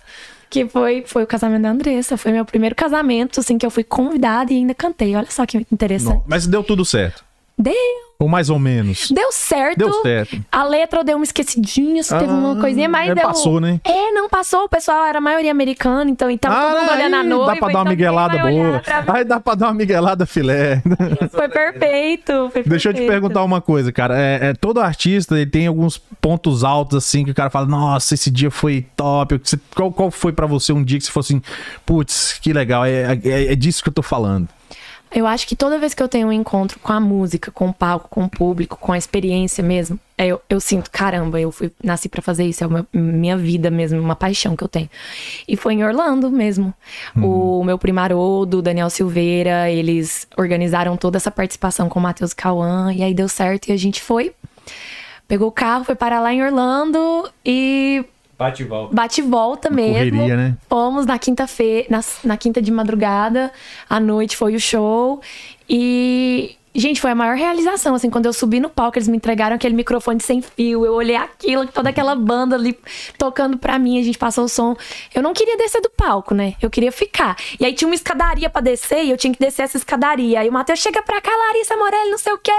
Que foi, foi o casamento da Andressa. Foi meu primeiro casamento, assim, que eu fui convidada e ainda cantei. Olha só que interessante.
Mas deu tudo certo.
Deu,
Ou mais ou menos?
deu certo.
Deu certo.
A letra eu dei uma esquecidinha, se teve uma
Ah,
coisinha, mas
é,
deu...
passou, né?
É, não passou. O pessoal era a maioria americana, então, então todo mundo olhando a
aí
noiva.
dá pra dar uma
então
miguelada boa. Aí dá pra dar uma miguelada filé.
Foi perfeito, foi
Deixa eu te
perfeito.
perguntar uma coisa, cara. É, é, todo artista ele tem alguns pontos altos, assim, que o cara fala, nossa, esse dia foi top. Qual, qual foi pra você um dia que você fosse assim, putz, que legal, é, é, é disso que eu tô falando.
Eu acho que toda vez que eu tenho um encontro com a música, com o palco, com o público, com a experiência mesmo, é, eu, eu sinto, caramba, eu fui, nasci pra fazer isso, é uma, minha vida mesmo, uma paixão que eu tenho. E foi em Orlando mesmo. O meu primo Haroldo, o Daniel Silveira, eles organizaram toda essa participação com o Matheus Cauã, e aí deu certo e a gente foi. Pegou o carro, foi parar lá em Orlando e
Bate e volta.
bate e volta mesmo.
correria, né?
Fomos na quinta-feira, na, na quinta de madrugada, à noite foi o show. E, gente, foi a maior realização, assim, quando eu subi no palco, eles me entregaram aquele microfone sem fio, eu olhei aquilo, toda aquela banda ali tocando pra mim, a gente passou o som. Eu não queria descer do palco, né? Eu queria ficar. E aí tinha uma escadaria pra descer e eu tinha que descer essa escadaria. Aí o Matheus chega pra cá, Larissa Morelli, não sei o quê.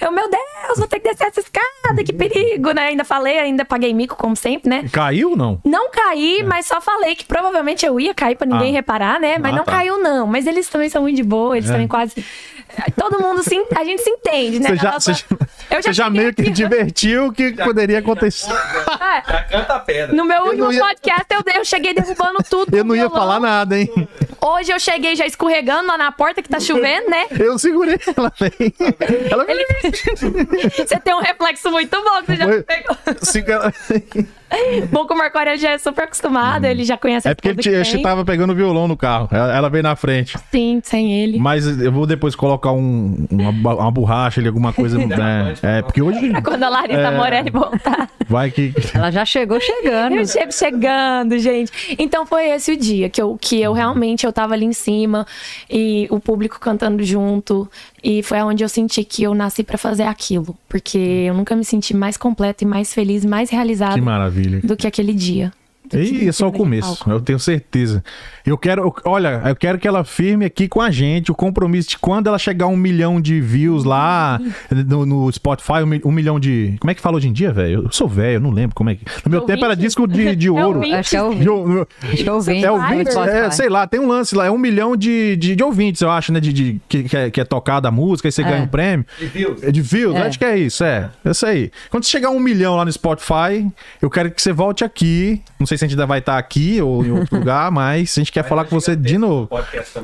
Eu, meu Deus, vou ter que descer essa escada, que perigo, né? Ainda falei, ainda paguei mico, como sempre, né?
Caiu ou não?
Não caí, mas só falei que provavelmente eu ia cair pra ninguém
É. Ah.
reparar, né? Mas
Ah,
não
tá.
caiu, não. Mas eles também são muito de boa, eles
É.
também quase. Todo mundo se. A gente se entende, né?
Você já,
Nossa,
você,
eu
você já
cheguei
meio que
aqui-
divertiu o que poderia acontecer.
É,
Já canta a pedra.
no meu
Eu
último
ia-
podcast eu, eu cheguei derrubando tudo.
Eu não ia
violão.
falar nada, hein?
Hoje eu cheguei já escorregando lá na porta que tá chovendo, né?
Eu segurei ela bem. Ela
Você tem um reflexo muito bom que você já
Foi-
pegou.
segura-
Bom que o Marco Aurélio já é super acostumado, ele já conhece
É porque ele
que tem.
tava pegando violão no carro. Ela, ela veio na frente.
Sim, sem ele.
Mas eu vou depois colocar um- uma, uma borracha ali, alguma coisa. né? É, porque hoje
Quando a Larissa
É.
Morelli voltar.
vai que.
Ela já chegou chegando.
Eu chego chegando, gente. Então foi esse o dia que eu, que eu realmente eu tava ali em cima e o público cantando junto. E foi onde eu senti que eu nasci pra fazer aquilo. Porque eu nunca me senti mais completa e mais feliz mais realizada
Que maravilha.
do que aquele dia.
E é só o
naquele
começo, eu tenho certeza. Eu quero, eu- olha, eu quero que ela firme aqui com a gente o compromisso de quando ela chegar a um milhão de views lá no, no Spotify, um, mi- um milhão de. Como é que fala hoje em dia, velho? Eu sou velho, eu não lembro como é que. No meu
Ouvinte?
tempo era disco de, de
É
ouro.
ouvinte?
Acho que é o
De ou-
Acho que é ouvinte.
É é, sei lá, tem um lance lá, é um milhão de, de, de ouvintes, eu acho, né? De, de- que, que é, que é tocada a música, aí você ganha um prêmio.
E views.
É de views,
É.
acho que é isso, é. É isso aí. Quando você chegar a um milhão lá no Spotify, eu quero que você volte aqui. Não sei se a gente ainda vai estar aqui ou em outro lugar, mas a gente quer falar com você de novo.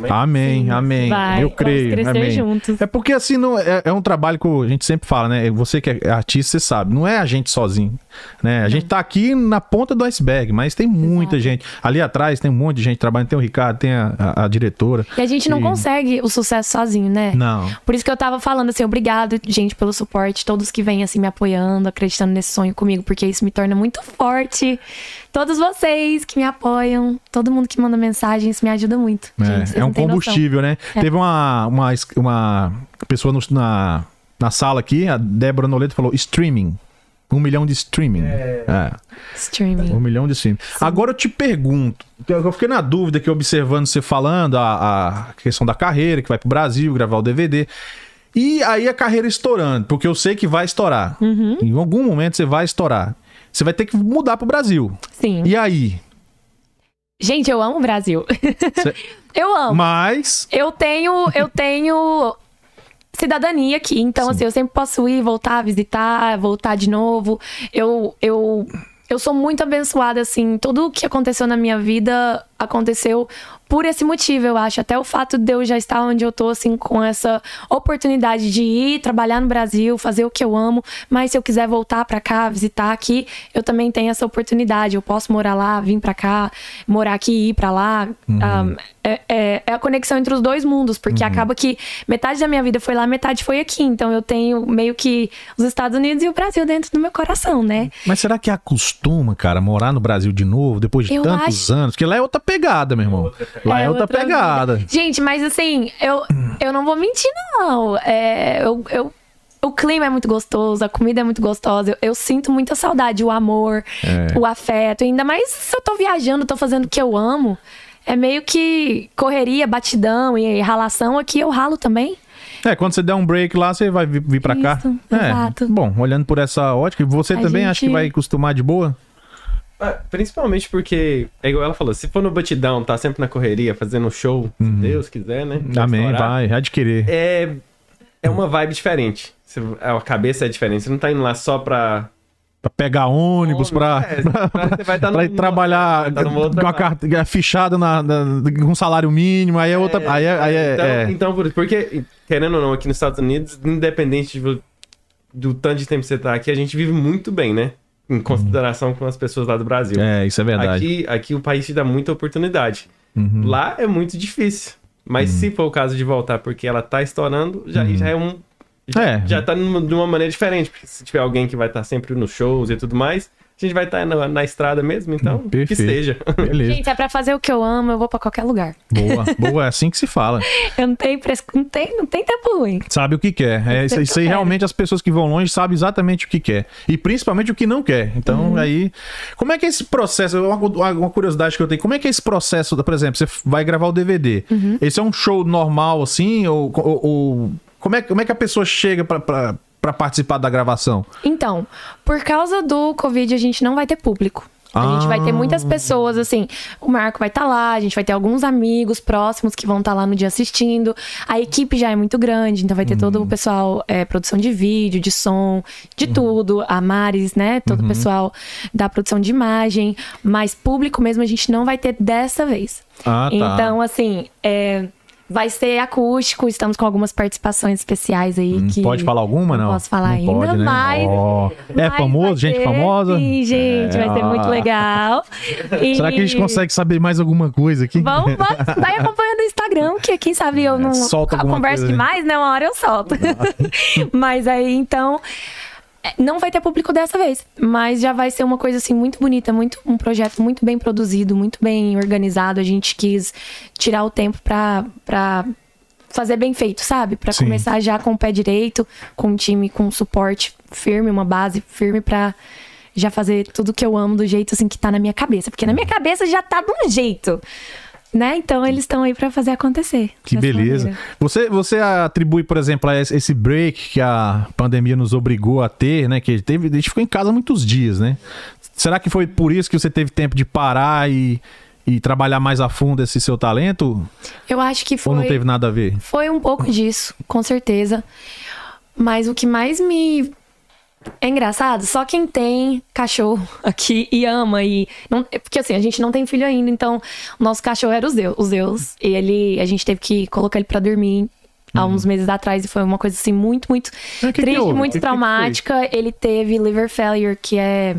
Amém,
Sim,
amém.
vai.
Eu
Vamos
creio.
crescer
amém.
juntos.
É porque assim, não, é, é um trabalho que a gente sempre fala, né? Você que é artista, você sabe. Não é a gente sozinho. Né? A gente tá aqui na ponta do iceberg, mas tem muita gente. Ali atrás tem um monte de gente trabalhando. Tem o Ricardo, tem a, a- a diretora.
E a gente não
E-
consegue o sucesso sozinho, né?
Não.
Por isso que eu tava falando assim, obrigado, gente, pelo suporte, todos que vêm assim me apoiando, acreditando nesse sonho comigo, porque isso me torna muito forte. Todos vocês que me apoiam, todo mundo que manda mensagem, isso me ajuda muito.
É,
gente,
é um
têm noção.
combustível, né?
É.
Teve uma, uma, uma pessoa no- na, na sala aqui, a Débora Noleto, falou streaming. Um milhão de streaming. É.
Streaming.
Um milhão de streaming. Agora eu te pergunto, eu fiquei na dúvida aqui observando você falando a, a questão da carreira, que vai pro Brasil, gravar o DVD. E aí a carreira estourando, porque eu sei que vai estourar.
Uhum.
Em algum momento você vai estourar. Você vai ter que mudar pro Brasil.
Sim.
E aí?
Gente, eu amo o Brasil.
Cê-
eu amo.
Mas.
Eu tenho, eu tenho cidadania aqui, então
Sim.
assim, eu sempre posso ir, voltar, visitar, voltar de novo. Eu eu eu sou muito abençoada assim, tudo o que aconteceu na minha vida aconteceu por esse motivo, eu acho. Até o fato de eu já estar onde eu tô, assim, com essa oportunidade de ir trabalhar no Brasil, fazer o que eu amo, mas se eu quiser voltar pra cá, visitar aqui, eu também tenho essa oportunidade. Eu posso morar lá, vir pra cá, morar aqui e ir pra lá. Um, é, é- é a conexão entre os dois mundos, porque acaba que metade da minha vida foi lá, metade foi aqui. Então eu tenho meio que os Estados Unidos e o Brasil dentro do meu coração, né?
Mas será que acostuma, cara, morar no Brasil de novo, depois de
Eu
tantos
acho-
anos? Porque lá é outra pegada, meu irmão. Lá é, outra,
vida.
pegada.
Gente, mas assim, eu, eu não vou mentir, não. É, eu, eu, o clima é muito gostoso, a comida é muito gostosa. Eu, eu sinto muita saudade, o amor,
É.
o afeto. Ainda mais se eu tô viajando, tô fazendo o que eu amo. É meio que correria, batidão e ralação aqui eu ralo também.
É, quando você der um break lá, você vai vir, pra cá.
Isso,
É,
exato.
Bom, olhando por essa ótica, você
A
também acha que
gente-
vai acostumar de boa?
Ah, Principalmente porque, é igual ela falou, se for no batidão, tá sempre na correria, fazendo um show, se Deus quiser, né?
Uhum. Amém,
estourar,
vai, adquirir.
É, é uma vibe diferente. A cabeça é diferente. Você não tá indo lá só pra.
Pra pegar ônibus, pra,
É, estar
pra ir trabalhar
tá
com a carta fichada na, na- com um salário mínimo, aí é outra. aí é, aí é-
então,
é.
então, por- porque, querendo ou não, aqui nos Estados Unidos, independente de- do tanto de tempo que você tá aqui, a gente vive muito bem, né? Em consideração com as pessoas lá do Brasil.
É, isso é verdade.
Aqui, aqui o país te dá muita oportunidade.
Uhum.
Lá é muito difícil. Mas se for o caso de voltar porque ela tá estourando, já, já é um. Já,
Uhum. É.
já tá numa- de uma maneira diferente. Porque se tiver alguém que vai estar sempre nos shows e tudo mais, a gente vai estar na, na estrada mesmo, então que
Perfeito.
esteja.
Beleza.
Gente, é pra fazer o que eu amo, eu vou pra qualquer lugar.
Boa, boa, é assim que se fala.
Eu não tenho, pres... não tenho, não tem tempo ruim.
Sabe o que quer. É, isso,
que
aí
quero.
realmente as pessoas que vão longe sabem exatamente o que quer. E principalmente o que não quer. Então,
Uhum.
aí. Como é que é esse processo? Uma, uma curiosidade que eu tenho. Como é que é esse processo? Por exemplo, você vai gravar o DVD.
Uhum.
Esse é um show normal, assim? Ou. ou- ou- como, é, como é que a pessoa chega pra, pra participar da gravação?
Então, por causa do Covid, a gente não vai ter público. A gente vai ter muitas pessoas, assim. O Marco vai estar lá, a gente vai ter alguns amigos próximos que vão estar lá no dia assistindo. A equipe já é muito grande, então vai ter todo o pessoal, é, produção de vídeo, de som, de tudo. A Maris, né? Todo o pessoal da produção de imagem. Mas público mesmo a gente não vai ter dessa vez.
Ah, tá.
Então, assim, é, vai ser acústico. Estamos com algumas participações especiais aí. que
Hum, Pode falar alguma, não?
Posso falar
Não
ainda,
pode, né?
mas.
Ó, É
mas
famoso? Gente
ter,
famosa?
Sim, gente, vai ser
É,
muito
ah.
legal. E-
Será que a gente consegue saber mais alguma coisa aqui?
Vamos, vamos, vai acompanhando no Instagram, que quem sabe eu não
É, solta alguma
converso
coisa,
demais, né? Uma hora eu solto. mas aí, então, é, não vai ter público dessa vez, mas já vai ser uma coisa assim muito bonita, muito um projeto muito bem produzido, muito bem organizado. A gente quis tirar o tempo pra, pra fazer bem feito, sabe? Pra
Sim.
começar já com o pé direito, com um time com um suporte firme, uma base firme pra já fazer tudo que eu amo do jeito assim que tá na minha cabeça, porque na minha cabeça já tá de um jeito. Né? Então eles estão aí pra fazer acontecer.
Que beleza.
maneira.
Você, você atribui, por exemplo, a esse esse break que a pandemia nos obrigou a ter, né? Que teve, a gente ficou em casa muitos dias, né? Será que foi por isso que você teve tempo de parar e, e trabalhar mais a fundo esse seu talento?
Eu acho que foi
Ou não teve nada a ver?
Foi um pouco disso, com certeza. Mas o que mais me. É engraçado, só quem tem cachorro aqui e ama e. Não, é porque assim, a gente não tem filho ainda, então o nosso cachorro era o Zeus. O Zeus. E ele, a gente teve que colocar ele pra dormir há uns meses atrás e foi uma coisa assim muito, muito
que que
triste,
houve?
muito
Que que
traumática. ele teve liver failure, que é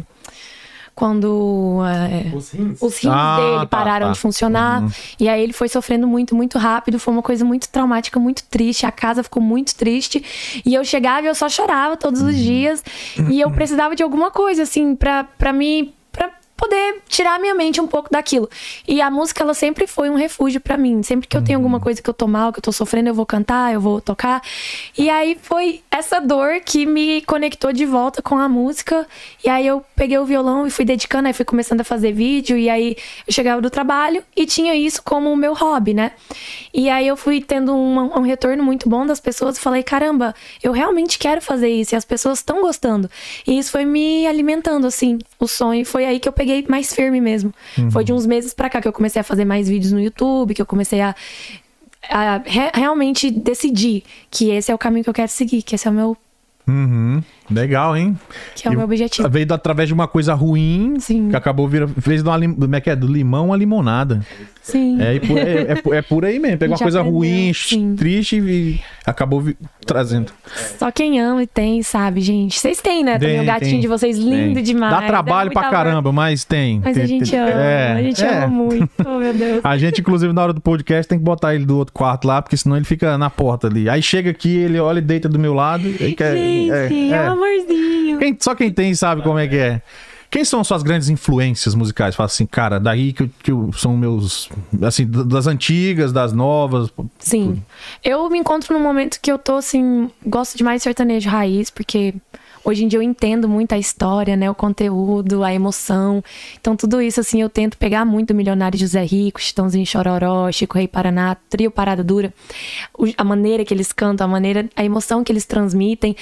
quando. é,
Os rins.
os rins
Ah,
dele
tá,
pararam
tá.
de funcionar. E aí ele foi sofrendo muito, muito rápido. Foi uma coisa muito traumática, muito triste. A casa ficou muito triste. E eu chegava e eu só chorava todos
Uhum.
os dias. E eu precisava de alguma coisa, assim, pra, pra me. Tirar minha mente um pouco daquilo. E a música, ela sempre foi um refúgio pra mim. Sempre que eu tenho
Uhum.
alguma coisa que eu tô mal, que eu tô sofrendo, eu vou cantar, eu vou tocar. E aí foi essa dor que me conectou de volta com a música. E aí eu peguei o violão e fui dedicando, aí fui começando a fazer vídeo. E aí eu chegava do trabalho e tinha isso como o meu hobby, né? E aí eu fui tendo um, um retorno muito bom das pessoas falei: caramba, eu realmente quero fazer isso. E as pessoas estão gostando. E isso foi me alimentando, assim, o sonho. Foi aí que eu peguei mais firme mesmo. Foi de uns meses pra cá que eu comecei a fazer mais vídeos no YouTube, que eu comecei a a re- realmente decidir que esse é o caminho que eu quero seguir, que esse é o meu,
Uhum. Legal, hein?
que é o
E
meu objetivo.
Veio do- através de uma coisa ruim
Sim.
que acabou virando. Fez uma lim- como é que é? Do limão a limonada.
Sim.
É, e por, é, é é por aí mesmo. Pegou uma coisa
aprendeu,
ruim,
sim.
triste e acabou vi- trazendo.
Só quem ama e tem, sabe, gente? Vocês têm, né? Também
Tem,
o gatinho
tem,
de vocês, lindo
Tem.
demais.
Dá trabalho
é
pra
amor.
caramba, mas tem.
Mas
Tem-
a gente ama,
é,
a gente
é.
ama muito. Oh, meu Deus.
A gente, inclusive, na hora do podcast, tem que botar ele do outro quarto lá, porque senão ele fica na porta ali. Aí chega aqui, ele olha e deita do meu lado. Aí quer,
Gente,
é,
é,
é.
Amorzinho.
Quem- só quem tem sabe como é que é. Quem são suas grandes influências musicais? Fala assim, cara, daí que, eu- que eu- são meus. Assim, das antigas, das novas.
Sim. Eu me encontro num momento que eu tô assim, gosto demais de sertanejo raiz, porque hoje em dia eu entendo muito a história, né? O conteúdo, a emoção. Então, tudo isso, assim, eu tento pegar muito Milionário José Rico, Chitãozinho Chororó, Chico Rei Paraná, Trio Parada Dura. A maneira que eles cantam, a maneira, a emoção que eles transmitem.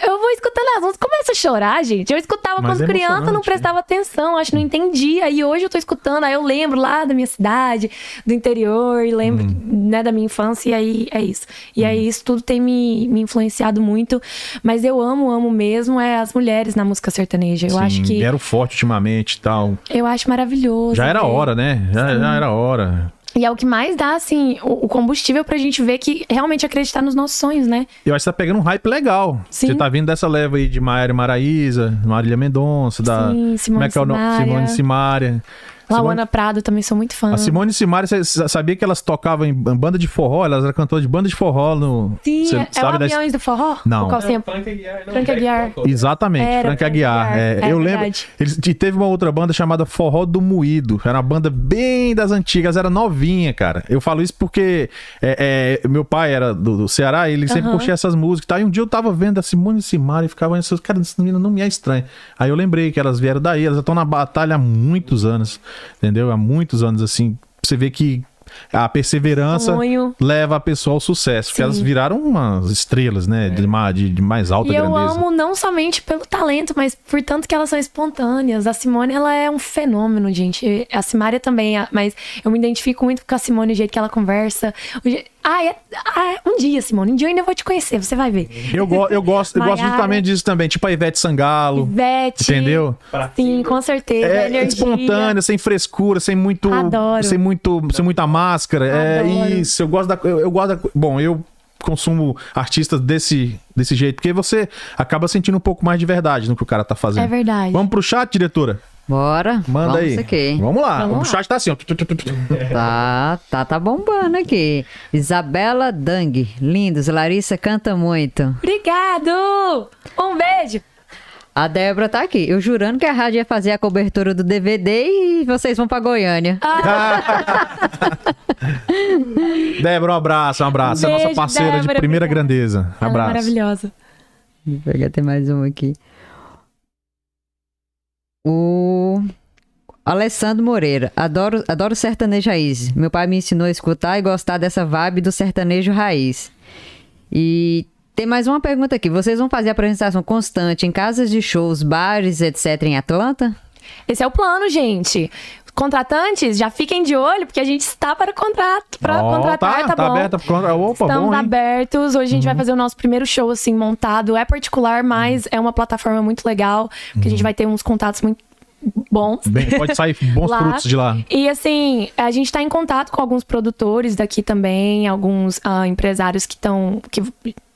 Eu vou escutando as músicas, começa a chorar, gente. Eu escutava
Mas
quando
é
criança, não prestava atenção, acho que não entendia. E hoje eu tô escutando, aí eu lembro lá da minha cidade, do interior, e lembro,
Uhum.
né, da minha infância, e aí é isso. E aí isso tudo tem me, me influenciado muito. Mas eu amo, amo mesmo, é as mulheres na música sertaneja. Eu
Sim,
acho que.
Vieram forte ultimamente e tal.
Eu acho maravilhoso.
Já era hora, né? Já, já era hora.
E é o que mais dá, assim, o, combustível pra gente ver que realmente acreditar nos nossos sonhos, né?
Eu acho que tá pegando um hype legal.
Sim.
Você tá vindo dessa leva aí de Maiara Maraísa, Marília Mendonça, da.
Sim, Simone
como é que é o nome?
Simaria.
Simone Simaria.
Lauana Prado também sou muito fã.
A Simone e Simaria, você sabia que elas tocavam em banda de forró? Elas eram cantoras de banda de forró no.
Sim,
Você
é, é o
sabe his-
Aviões do Forró?
Não.
O qual sempre...
Frank Aguiar, não,
Frank
Jack
Aguiar.
Tocou.
Exatamente,
Era,
Frank Aguiar. É,
É
eu lembro.
verdade.
Eles, e teve uma outra banda chamada Forró do Moído. Era uma banda bem das antigas, era novinha, cara. Eu falo isso porque é, é, meu pai era do, do Ceará, ele sempre curtia essas músicas. Tá? E um dia eu tava vendo a Simone e Simara e ficava pensando, cara, essa menina não me é estranha. Aí eu lembrei que elas vieram daí, elas já estão na batalha há muitos anos, entendeu? Há muitos anos, assim. Você vê que a perseverança
Sonho.
leva a pessoa ao sucesso. Porque
Sim.
elas viraram umas estrelas, né? De, ma- de- de mais alta
E eu
grandeza.
amo não somente pelo talento, mas por tanto que elas são espontâneas. A Simone, ela é um fenômeno, gente. A Simária também, mas eu me identifico muito com a Simone, o jeito que ela conversa. o je- Ah, é- ah, é- um dia, Simone, um dia eu ainda vou te conhecer, você vai ver.
Eu, go eu gosto, eu gosto justamente disso também, tipo a Ivete Sangalo.
Ivete.
Entendeu?
Sim, com certeza.
É espontânea, sem frescura, sem muito.
Adoro.
Sem muito. Sem muita máscara. É
Adoro.
isso. Eu gosto da. Eu, eu gosto da. Bom, eu consumo artistas desse, desse jeito, porque você acaba sentindo um pouco mais de verdade no que o cara tá fazendo.
É verdade.
Vamos pro chat, diretora?
Bora.
Manda
Vamos
aí.
aqui.
Vamos lá.
Vamos
o
lá.
chat tá assim, ó.
Tá, tá, tá bombando aqui. Isabela Dang. Lindos, Larissa canta muito.
Obrigado! Um beijo!
A Débora tá aqui. Eu jurando que a rádio ia fazer a cobertura do DVD e vocês vão pra Goiânia.
Débora, um abraço, um abraço. é a nossa
Beijo,
parceira de
Débora,
primeira
obrigada.
grandeza.
Ela é
Abraço.
maravilhosa.
Vou pegar até mais um aqui. O Alessandro Moreira. Adoro, adoro sertanejo raiz. Meu pai me ensinou a escutar e gostar dessa vibe do sertanejo raiz. E tem mais uma pergunta aqui. Vocês vão fazer apresentação constante em casas de shows, bares, etc. em Atlanta?
Esse é o plano, gente. Contratantes, já fiquem de olho, porque a gente está para contrato, para
Ó,
contratar, tá,
tá
bom?
aberta. Opa,
Estamos
bom? Uhum.
abertos. Hoje a gente vai fazer o nosso primeiro show, assim, montado. É particular, mas é uma plataforma muito legal, que
Uhum.
a gente vai ter uns contatos muito bons.
Bem, pode sair bons frutos de lá.
E assim, a gente tá em contato com alguns produtores daqui também, alguns ah, empresários que estão. que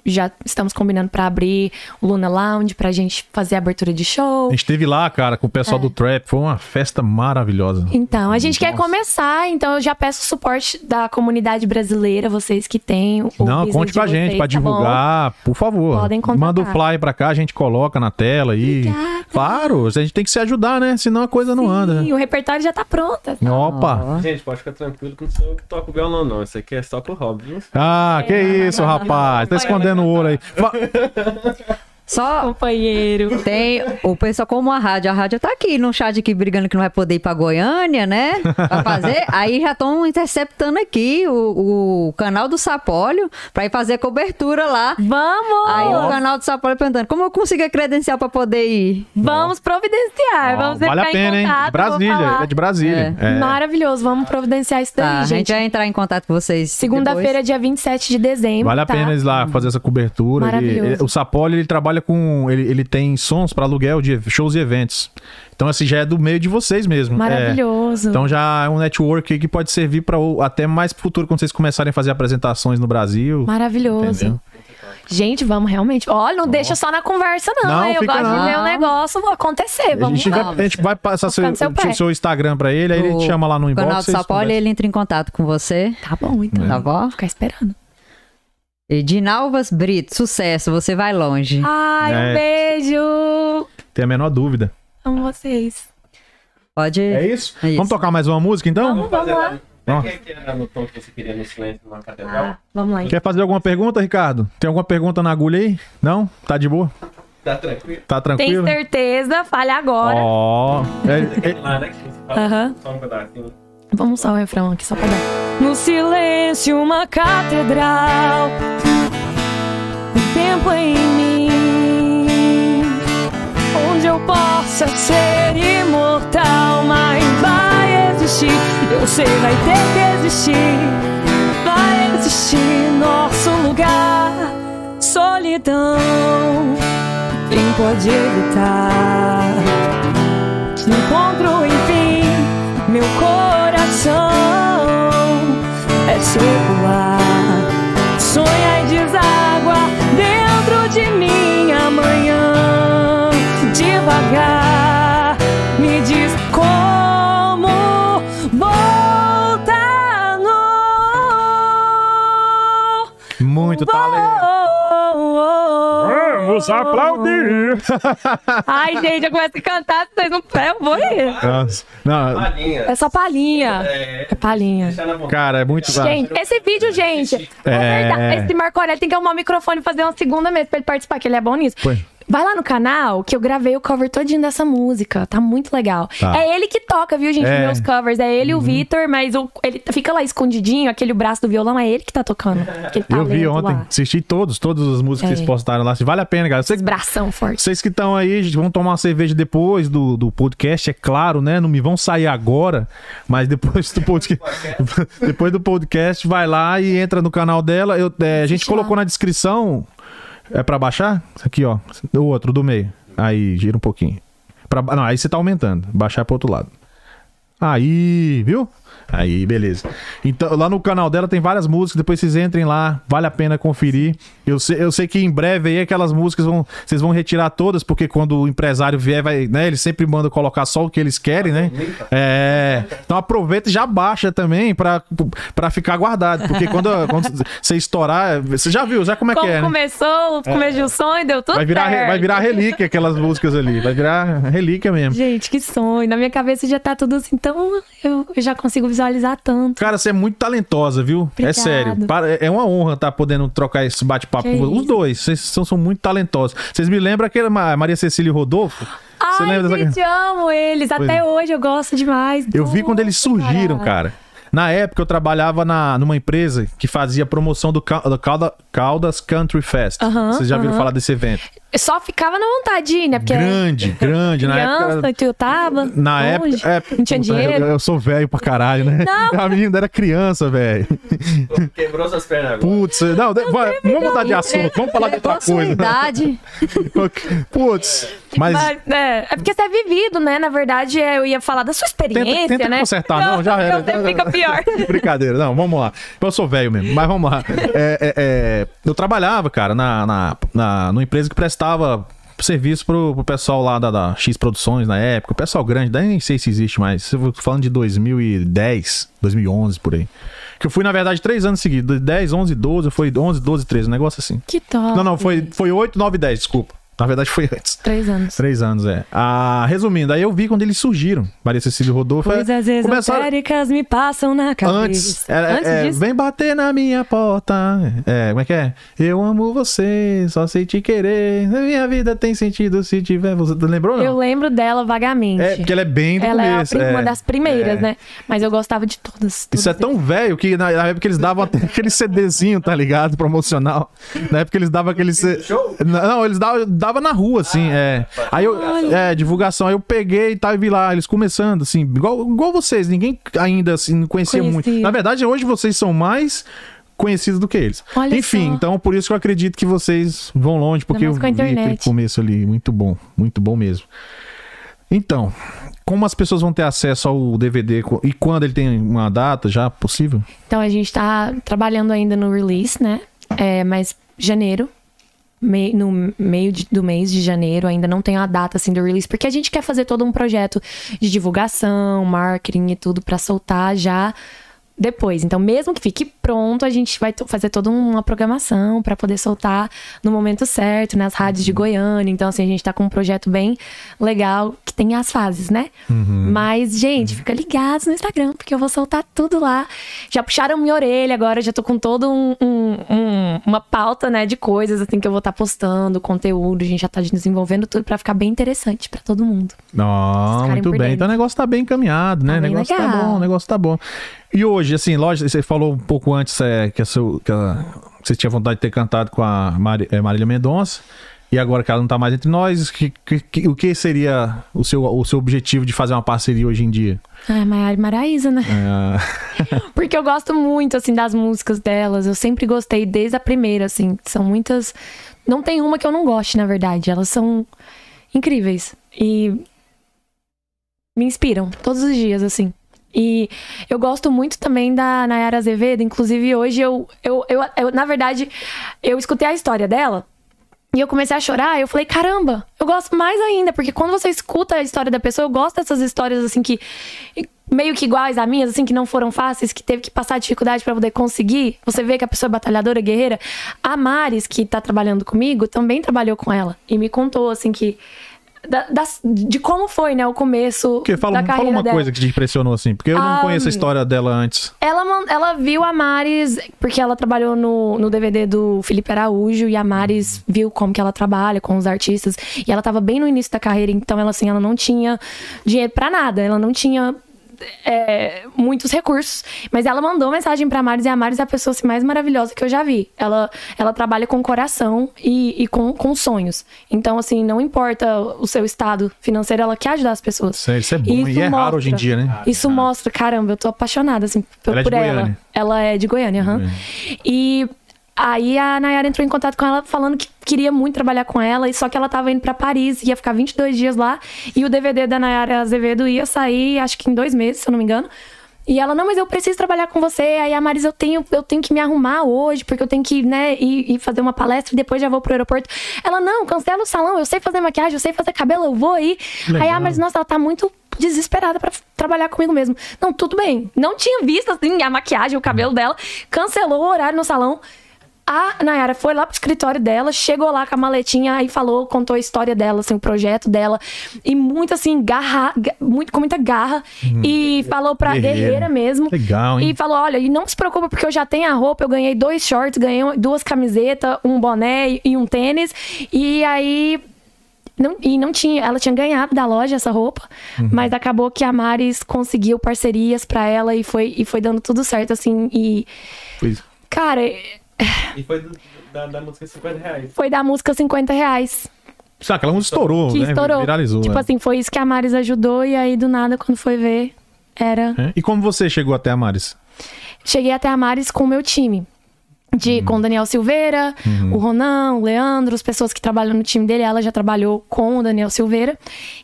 já estamos combinando para abrir o Luna Lounge pra gente fazer a abertura de show.
A gente esteve lá, cara, com o pessoal
É.
do Trap. Foi uma festa maravilhosa.
Então, a gente quer
Nossa.
começar, então eu já peço o suporte da comunidade brasileira, vocês que têm o
Não, conte com a gente pra
tá bom?
divulgar, por favor.
Podem contatar.
Manda o fly pra cá, a gente coloca na tela aí.
Obrigada.
Claro, a gente tem que se ajudar, né? Senão a coisa não anda, né?
Sim, o repertório já tá pronto.
Opa!
Ó.
Gente, pode ficar tranquilo que não sou eu que toco violão, não. Isso aqui é só pro hobby, viu?
Ah, que isso, rapaz. Tá escondendo o ouro aí.
Só
Companheiro.
tem o pessoal, como a rádio, a rádio tá aqui no chat aqui brigando que não vai poder ir pra Goiânia, né? Pra fazer. Aí já estão interceptando aqui o, o canal do Sapólio pra ir fazer cobertura lá.
Vamos!
Aí o canal do Sapólio perguntando, como eu consigo a credencial pra poder ir?
Vamos providenciar.
Ó,
vamos
vale a
ficar em
pena, hein?
contato,
De Brasília, é de Brasília. É.
Maravilhoso, vamos providenciar isso daí,
Tá, a gente
gente.
vai entrar em contato com vocês.
Segunda-feira, dia 27 de dezembro.
Vale a
tá?
pena eles lá fazer essa cobertura.
Maravilhoso.
ele- o Sapoli, ele trabalha com. Ele, ele tem sons para aluguel de shows e eventos. Então, assim, já é do meio de vocês mesmo. É.
Maravilhoso.
Então já é um network aí que pode servir para até mais pro futuro, quando vocês começarem a fazer apresentações no Brasil.
Maravilhoso.
Entendeu?
Gente, vamos realmente. Olha, não deixa só na conversa, não.
Não?
Eu gosto
não.
de ver o negócio acontecer.
A
Vamos
gente, vai,
lá.
a gente vai passar seu,
seu
o seu Instagram para ele, aí ele te chama lá no
O
inbox.
canal do
vocês
Sapólio,
conversam.
ele entra em contato com você.
Tá bom, então.
Tá bom?
Vou ficar esperando.
Edinalvas Brito, sucesso, você vai longe.
Ai,
É.
um beijo.
Tem a menor dúvida.
Amo vocês.
Pode.
É isso?
É isso.
Vamos tocar mais uma música então?
Vamos, vamos lá.
É que era no tom que você queria no silêncio numa catedral?
Ah, vamos lá.
Quer fazer alguma pergunta, Ricardo? Tem alguma pergunta na agulha aí? Não? Tá de boa?
Tá tranquilo?
Tá
Tem
tranquilo?
certeza? Fale agora.
Ó. é- é-
Lá, né? Que você fala
Aham.
Só um pedacinho.
Vamos só o refrão aqui, só pra dar. No silêncio, uma catedral. O tempo em mim. Onde eu possa ser imortal, mas vai existir. Eu sei, vai ter que existir. Vai existir nosso lugar. Solidão. Quem pode evitar? Te encontro, enfim, meu coração é circular. Sonha e deságua dentro de mim amanhã. Devagar, me diz como voltar no.
muito talento. Vamos aplaudir!
Ai, gente, eu começo a cantar, vocês não eu vou ir.
Nossa. Não,
Palhinha.
É só palhinha.
É.
É palhinha.
Cara, é muito.
Gente, esse vídeo, gente, é,
É.
verdade. Esse Marco Aurélio tem que arrumar o microfone e fazer uma segunda vez pra ele participar, que ele é bom nisso.
Foi.
Vai lá no canal que eu gravei o cover todinho dessa música. Tá muito legal.
Tá.
É ele que toca, viu, gente?
É. Uhum.
Meus covers. É ele e o Vitor, mas o- ele fica lá escondidinho, aquele braço do violão, é ele que tá tocando.
Eu vi ontem,
lá.
assisti todos, todas as músicas que
É.
vocês postaram lá. Vale a pena, cara. Você,
Esse bração forte.
Vocês que estão aí, gente, vão tomar uma cerveja depois do, do podcast, é claro, né? Não me vão sair agora, mas depois do podcast, depois do podcast, vai lá e entra no canal dela. Eu, é, a gente
lá.
colocou na descrição. É pra baixar? Aqui, ó. O outro do meio. Aí, gira um pouquinho. Pra, não, aí você tá aumentando. Baixar pro outro lado. Aí, viu? Aí, beleza. Então, lá no canal dela tem várias músicas, depois vocês entrem lá, vale a pena conferir. Eu sei, eu sei que em breve aí aquelas músicas vão, vocês vão retirar todas, porque quando o empresário vier, vai, né, eles sempre mandam colocar só o que eles querem, né? É. Então aproveita e já baixa também pra, pra ficar guardado, porque quando, quando você estourar, você já viu, já como é
Como
que é, né?
começou o começo de um sonho, deu tudo
Vai virar,
certo.
vai virar relíquia aquelas músicas ali, vai virar relíquia mesmo.
Gente, que sonho. Na minha cabeça já tá tudo assim, então eu já consigo visualizar tanto.
Cara, você é muito talentosa, viu? É
Obrigada.
sério. Para- É uma honra estar podendo trocar esse bate-papo com vocês. Os dois, vocês são, são muito talentosos. Vocês me lembram aquela Ma- Maria Cecília e Rodolfo? Você
Ai,
lembra dessa-
gente, amo eles. Até
é.
hoje eu gosto demais.
Eu vi quando eles
Nossa,
surgiram, cara. Na época eu trabalhava na, numa empresa que fazia promoção do, Cal- do Calda- Caldas Country Fest. Vocês já viram falar desse evento?
Eu só ficava na vontade né? Porque
grande, grande. Na
criança,
época.
que eu tava.
Na
longe,
época. É,
não tinha dinheiro.
Eu, eu sou velho pra caralho, né? A menina era criança, velho.
Quebrou suas pernas agora.
Putz, não, de- vai- vamos mudar de assunto, vamos falar de outra coisa.
idade.
Putz, mas.
Mas, é, é porque você é vivido, né? Na verdade, é, eu ia falar da sua experiência,
Tenta, tenta
né?
consertar, não, já era.
Não, fica pior.
Brincadeira, não, vamos lá. Eu sou velho mesmo, mas vamos lá. É, é, é, eu trabalhava, cara, na, na, na, numa empresa que prestava serviço pro, pro pessoal lá da, da X Produções na época. O pessoal grande, daí nem sei se existe mais. Falando de 2010, 2011, por aí. Que eu fui, na verdade, três anos seguidos. 10, 11, 12, foi 11, 12, 13, um negócio assim.
Que top.
Não, não, foi, foi 8, 9, 10, desculpa. Na verdade foi antes.
Três anos.
Três anos, é. Ah, resumindo, aí eu vi quando eles surgiram. Maria Cecília Rodolfo. é,
Coisas esotéricas me passam na cabeça.
Antes, era,
Antes
é,
disso?
vem bater na minha porta. É, como é que é? Eu amo você, só sei te querer. Minha vida tem sentido se tiver você. Lembrou não?
Eu lembro dela vagamente.
É, porque ela é bem do
ela
começo.
é, a prim-
é.
uma das primeiras,
É.
né? Mas eu gostava de todas.
Isso é tão velho que na na época eles davam até aquele CDzinho, tá ligado? Promocional. Na época eles davam aquele. C...
Show?
Não, eles davam dava na rua, assim, é. Aí eu. É, divulgação. Aí eu peguei e tal, e vi lá, eles começando, assim, igual, igual vocês. Ninguém ainda, assim, não conhecia muito. Na verdade, hoje vocês são mais conhecidos do que eles.
Olha
Enfim,
só.
então por isso que eu acredito que vocês vão longe, porque eu vi aquele começo ali, muito bom, muito bom mesmo. Então, como as pessoas vão ter acesso ao DVD e quando ele tem uma data já possível?
Então a gente tá trabalhando ainda no release, né? É, mas janeiro, no meio de- do mês de janeiro, ainda não tem a data assim do release, porque a gente quer fazer todo um projeto de divulgação, marketing e tudo pra soltar já depois. Então, mesmo que fique pronto, a gente vai fazer toda uma programação para poder soltar no momento certo, nas rádios de Goiânia. Então, assim, a gente tá com um projeto bem legal que tem as fases, né? Mas, gente, fica ligados no Instagram, porque eu vou soltar tudo lá. Já puxaram minha orelha agora, já tô com todo um, um- um- uma pauta, né, de coisas assim que eu vou estar postando, conteúdo, a gente já tá desenvolvendo tudo para ficar bem interessante para todo mundo.
Ó,
ficarem
muito bem.
dentro.
Então o negócio tá bem encaminhado, né?
Tá
o
bem
negócio tá
legal.
bom, o negócio tá bom. E hoje, assim, lógico, você falou um pouco antes é, que, a seu, que, a- que você tinha vontade de ter cantado com a Mari- é, Marília Mendonça. E agora que ela não tá mais entre nós, que- que- o que seria o seu, o seu objetivo de fazer uma parceria hoje em dia?
Ai, Maiara e Maraísa, né?
É,
Porque eu gosto muito, assim, das músicas delas. Eu sempre gostei desde a primeira, assim. São muitas. Não tem uma que eu não goste, na verdade. Elas são incríveis. E me inspiram todos os dias, assim. E eu gosto muito também da Nayara Azevedo. Inclusive, hoje eu, eu, eu, eu, na verdade, eu escutei a história dela. E eu comecei a chorar, eu falei, caramba, eu gosto mais ainda, porque quando você escuta a história da pessoa, eu gosto dessas histórias assim que meio que iguais a minhas, assim, que não foram fáceis, que teve que passar dificuldade pra poder conseguir. Você vê que a pessoa é batalhadora, guerreira. A Maris, que tá trabalhando comigo, também trabalhou com ela. E me contou, assim, que. Da- das- de como foi, né, o começo
porque fala,
da
fala
carreira
uma
dela.
coisa que te impressionou, assim, porque eu não
Ah,
conheço a história dela antes.
Ela, ela viu a Maris, porque ela trabalhou no, no DVD do Felipe Araújo, e a Maris viu como que ela trabalha com os artistas. E ela tava bem no início da carreira, então ela assim, ela não tinha dinheiro pra nada, ela não tinha é, muitos recursos. Mas ela mandou mensagem pra Maris, e a Maris é a pessoa assim, mais maravilhosa que eu já vi. Ela, ela trabalha com coração e, e com, com sonhos. Então, assim, não importa o seu estado financeiro, ela quer ajudar as pessoas.
Isso é, isso é bom.
Isso
e é raro
mostra.
hoje em dia, né?
Isso mostra, caramba, eu tô apaixonada, assim, por
Ela é
por ela.
Goiânia.
Ela é de Goiânia, aham. E aí a Nayara entrou em contato com ela falando que queria muito trabalhar com ela, e só que ela tava indo pra Paris, ia ficar 22 dias lá, e o DVD da Nayara Azevedo ia sair, acho que em dois meses, se eu não me engano. E ela, não, mas eu preciso trabalhar com você. Aí a Maris, eu tenho, eu tenho que me arrumar hoje, porque eu tenho que, né, ir, ir fazer uma palestra e depois já vou pro aeroporto. Ela, não, cancela o salão, eu sei fazer maquiagem, eu sei fazer cabelo, eu vou aí.
Legal.
Aí a Maris, nossa, ela tá muito desesperada pra trabalhar comigo mesmo. Não, tudo bem. Não tinha visto, assim, a maquiagem, o cabelo dela. Cancelou o horário no salão. A Nayara foi lá pro escritório dela, chegou lá com a maletinha e falou, contou a história dela, assim, o projeto dela. E muito, assim, garra, ga- muito, com muita garra. E falou pra
Guerreira.
guerreira mesmo.
Legal, hein?
E falou: olha, e não se preocupa, porque eu já tenho a roupa, eu ganhei dois shorts, ganhei duas camisetas, um boné e um tênis. E aí. Não, e não tinha, ela tinha ganhado da loja essa roupa,
Uhum.
mas acabou que a Maris conseguiu parcerias pra ela e foi, e foi dando tudo certo, assim. E,
Pois-
cara,
E foi do- da, da música 50 reais.
foi da música 50 reais.
Sabe, aquela música estourou,
Que
né?
estourou.
Viralizou.
tipo
é.
assim, foi isso que a Maris ajudou, e aí do nada, quando foi ver, era.
É. E como você chegou até a Maris?
Cheguei até a Maris com o meu time. De, Com o Daniel Silveira, o Ronan, o Leandro, as pessoas que trabalham no time dele. Ela já trabalhou com o Daniel Silveira.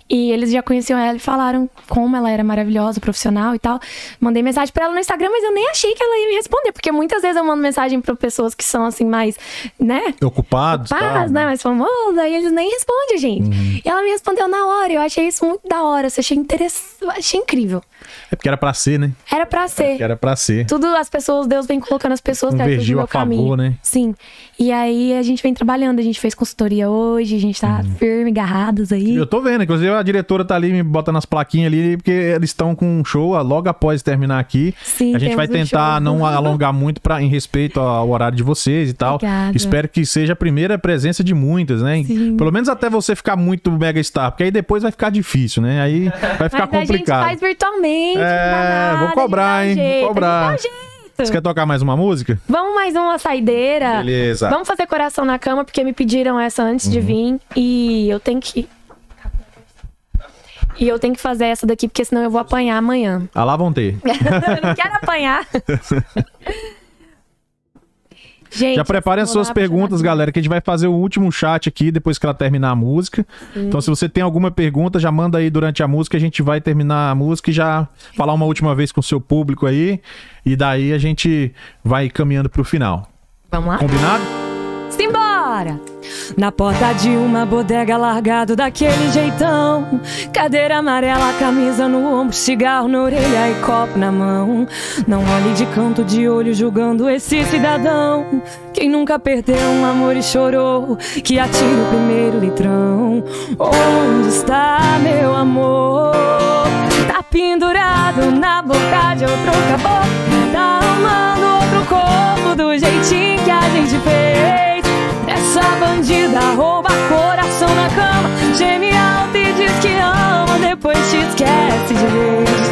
E eles já conheciam ela e falaram como ela era maravilhosa, profissional e tal. Mandei mensagem pra ela no Instagram, mas eu nem achei que ela ia me responder. Porque muitas vezes eu mando mensagem pra pessoas que são assim, mais, né?
Ocupados?
Paz,
tal,
né? Mais famosa, e eles nem respondem, gente. E ela me respondeu na hora. Eu achei isso muito da hora. Eu achei interessante. Achei incrível.
É porque era pra ser, né?
Era pra ser.
Era pra ser.
Tudo as pessoas, Deus vem colocando as pessoas
Convergiu a favor,
caminho.
né?
Sim. E aí a gente vem trabalhando, a gente fez consultoria hoje, a gente tá firme, agarrados aí.
Eu tô vendo, inclusive a diretora tá ali me botando as plaquinhas ali, porque eles estão com um show ah, logo após terminar aqui.
Sim,
a gente vai
um
tentar
show.
não alongar muito pra, em respeito ao horário de vocês e tal.
Obrigada.
Espero que seja a primeira presença de muitas, né?
Sim.
Pelo menos até você ficar muito mega star, porque aí depois vai ficar difícil, né? Aí vai ficar
Mas
complicado.
a gente faz virtualmente.
É,
nada,
vou cobrar,
um
hein?
jeito,
Vou cobrar. Você quer tocar mais uma música?
Vamos mais uma saideira.
Beleza.
Vamos fazer coração na cama, porque me pediram essa antes
Uhum.
de vir. E eu tenho que. E eu tenho que fazer essa daqui, porque senão eu vou apanhar amanhã.
Ah, lá vão ter.
eu não quero apanhar. Gente,
Já preparem as suas perguntas, galera, que a gente vai fazer o último chat aqui depois que ela terminar a música. Então, se você tem alguma pergunta, já manda aí durante a música. A gente vai terminar a música e já falar uma última vez com o seu público aí. E daí a gente vai caminhando pro final.
Vamos lá?
Combinado?
Simbora! Na porta de uma bodega largado daquele jeitão. Cadeira amarela, camisa no ombro, cigarro na orelha e copo na mão. Não olhe de canto de olho julgando esse cidadão. Quem nunca perdeu um amor e chorou Que atire o primeiro litrão. Onde está meu amor? Tá pendurado na boca de outro caboclo. Tá arrumando outro corpo do jeitinho que a gente fez essa bandida rouba coração na cama. Geme alto e diz que ama Depois te esquece de vez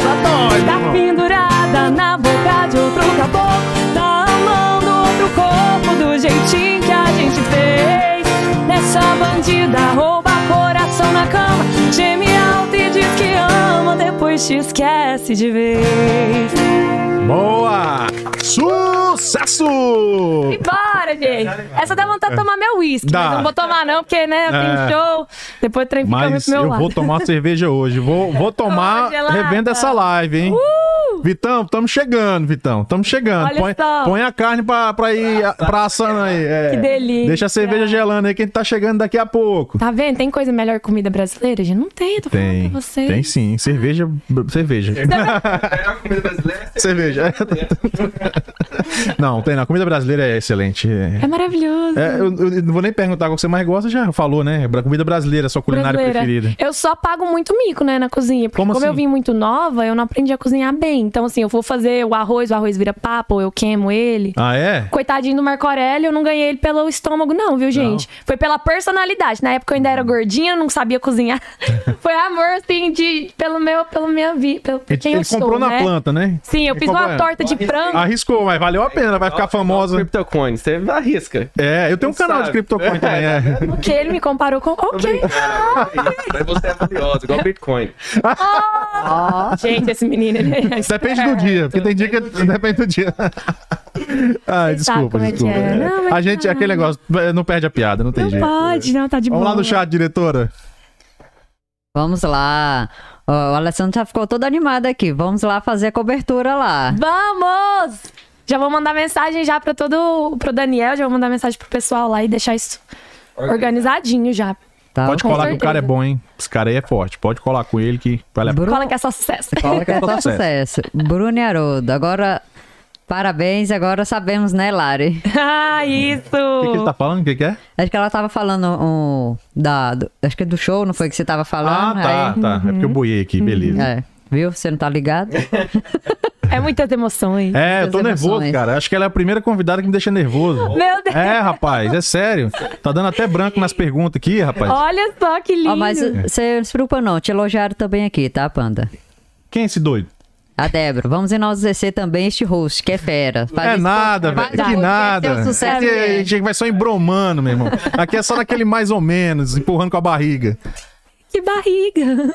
Tá pendurada na boca de outro caboclo. Tá amando outro corpo Do jeitinho que a gente fez. Essa bandida rouba coração na cama. Geme alto e diz que ama Depois te esquece de vez
Boa! Sucesso!
E bora, gente. Essa dá vontade de tomar meu uísque. Mas eu não vou tomar, não, porque, né, eu
É.
tenho show. Depois o trem fica
Mas
pro meu
eu
lado.
vou tomar cerveja hoje. Vou, vou tomar revendo essa live, hein? Vitão, estamos chegando, Vitão. Estamos chegando. Põe, põe a carne pra, pra ir a- pra assando aí. é.
Que delícia.
Deixa a cerveja gelando aí que a gente tá chegando daqui a pouco.
Tá vendo? Tem coisa melhor que comida brasileira, gente? Não tem, eu tô
Tem,
falando pra vocês.
tem sim. Cerveja, cerveja.
Melhor comida brasileira é
cerveja. não, tem não. A comida brasileira é excelente. É,
É maravilhoso.
é, eu, eu não vou nem perguntar qual que você mais gosta, já falou, né? Comida brasileira, sua culinária
Brasileira.
preferida.
Eu só pago muito mico, né, na cozinha. Porque
Como
como, eu
assim?
vim muito nova, eu não aprendi a cozinhar bem. Então, assim, eu vou fazer o arroz, o arroz vira papo, eu queimo ele.
Ah, é?
Coitadinho do Marco Aurélio, eu não ganhei ele pelo estômago, não, viu, gente? Foi pela personalidade. Na época eu ainda era gordinha, não sabia cozinhar. Foi amor, assim, de, pelo meu, pelo minha vida,
Ele,
quem
ele
eu sou,
comprou na
né?
planta, né?
Sim, eu
Ele
fiz
comprou-
uma torta de frango.
Arriscou, mas valeu a pena, vai ficar famosa.
Cryptocoin, você arrisca.
É, eu tenho um canal de
sabe.
CryptoCoin também, é.
O que ele me comparou com. Ok.
Mas você é valioso, igual Bitcoin.
Gente, esse menino, ele é
Depende do dia, porque tem dia que depende do dia.
Sabe
desculpa,
é
desculpa.
é. Não,
a gente, aquele negócio, não perde a piada, não tem
Não
jeito.
pode, não, tá de
Vamos
boa.
lá no chat, diretora.
Vamos lá. O Alessandro já ficou todo animado aqui. Vamos lá fazer a cobertura lá.
Vamos! Já vou mandar mensagem já pra todo. pro Daniel, já vou mandar mensagem pro pessoal lá e deixar isso organizadinho já.
Tá?
Pode colar que o cara é
certeza.
bom, hein? Esse cara aí é forte. Pode colar com ele que vale a pena.
Bru-
Cola que é só sucesso.
Cola que é só
Sucesso.
sucesso. Bruno e Haroldo. Agora, parabéns. Agora sabemos, né, Lari?
ah, isso!
O que, que ele tá falando? O que, que é?
Acho que ela tava falando um, da, do- acho que é do show, não foi que você tava
Ah,
falando?
tá, tá. É porque eu boiei aqui, beleza.
Aí, é, viu? Você não tá ligado?
É muitas emoções.
É, eu tô
Muitas
nervoso,
emoções.
cara. Acho que ela é a primeira convidada que me deixa nervoso.
Meu Deus!
É, rapaz, é sério. Tá dando até branco nas perguntas aqui, rapaz.
Olha só que lindo!
Ó, mas você não se preocupa não, te elogiaram também aqui, tá, Panda?
Quem é esse doido?
A Débora, vamos enaltecer também este host, que é fera. Faz
é nada, velho. Que nada.
é sucesso que
a
é.
gente vai só embromando, meu irmão. Aqui é só naquele mais ou menos, empurrando com a barriga.
Que barriga!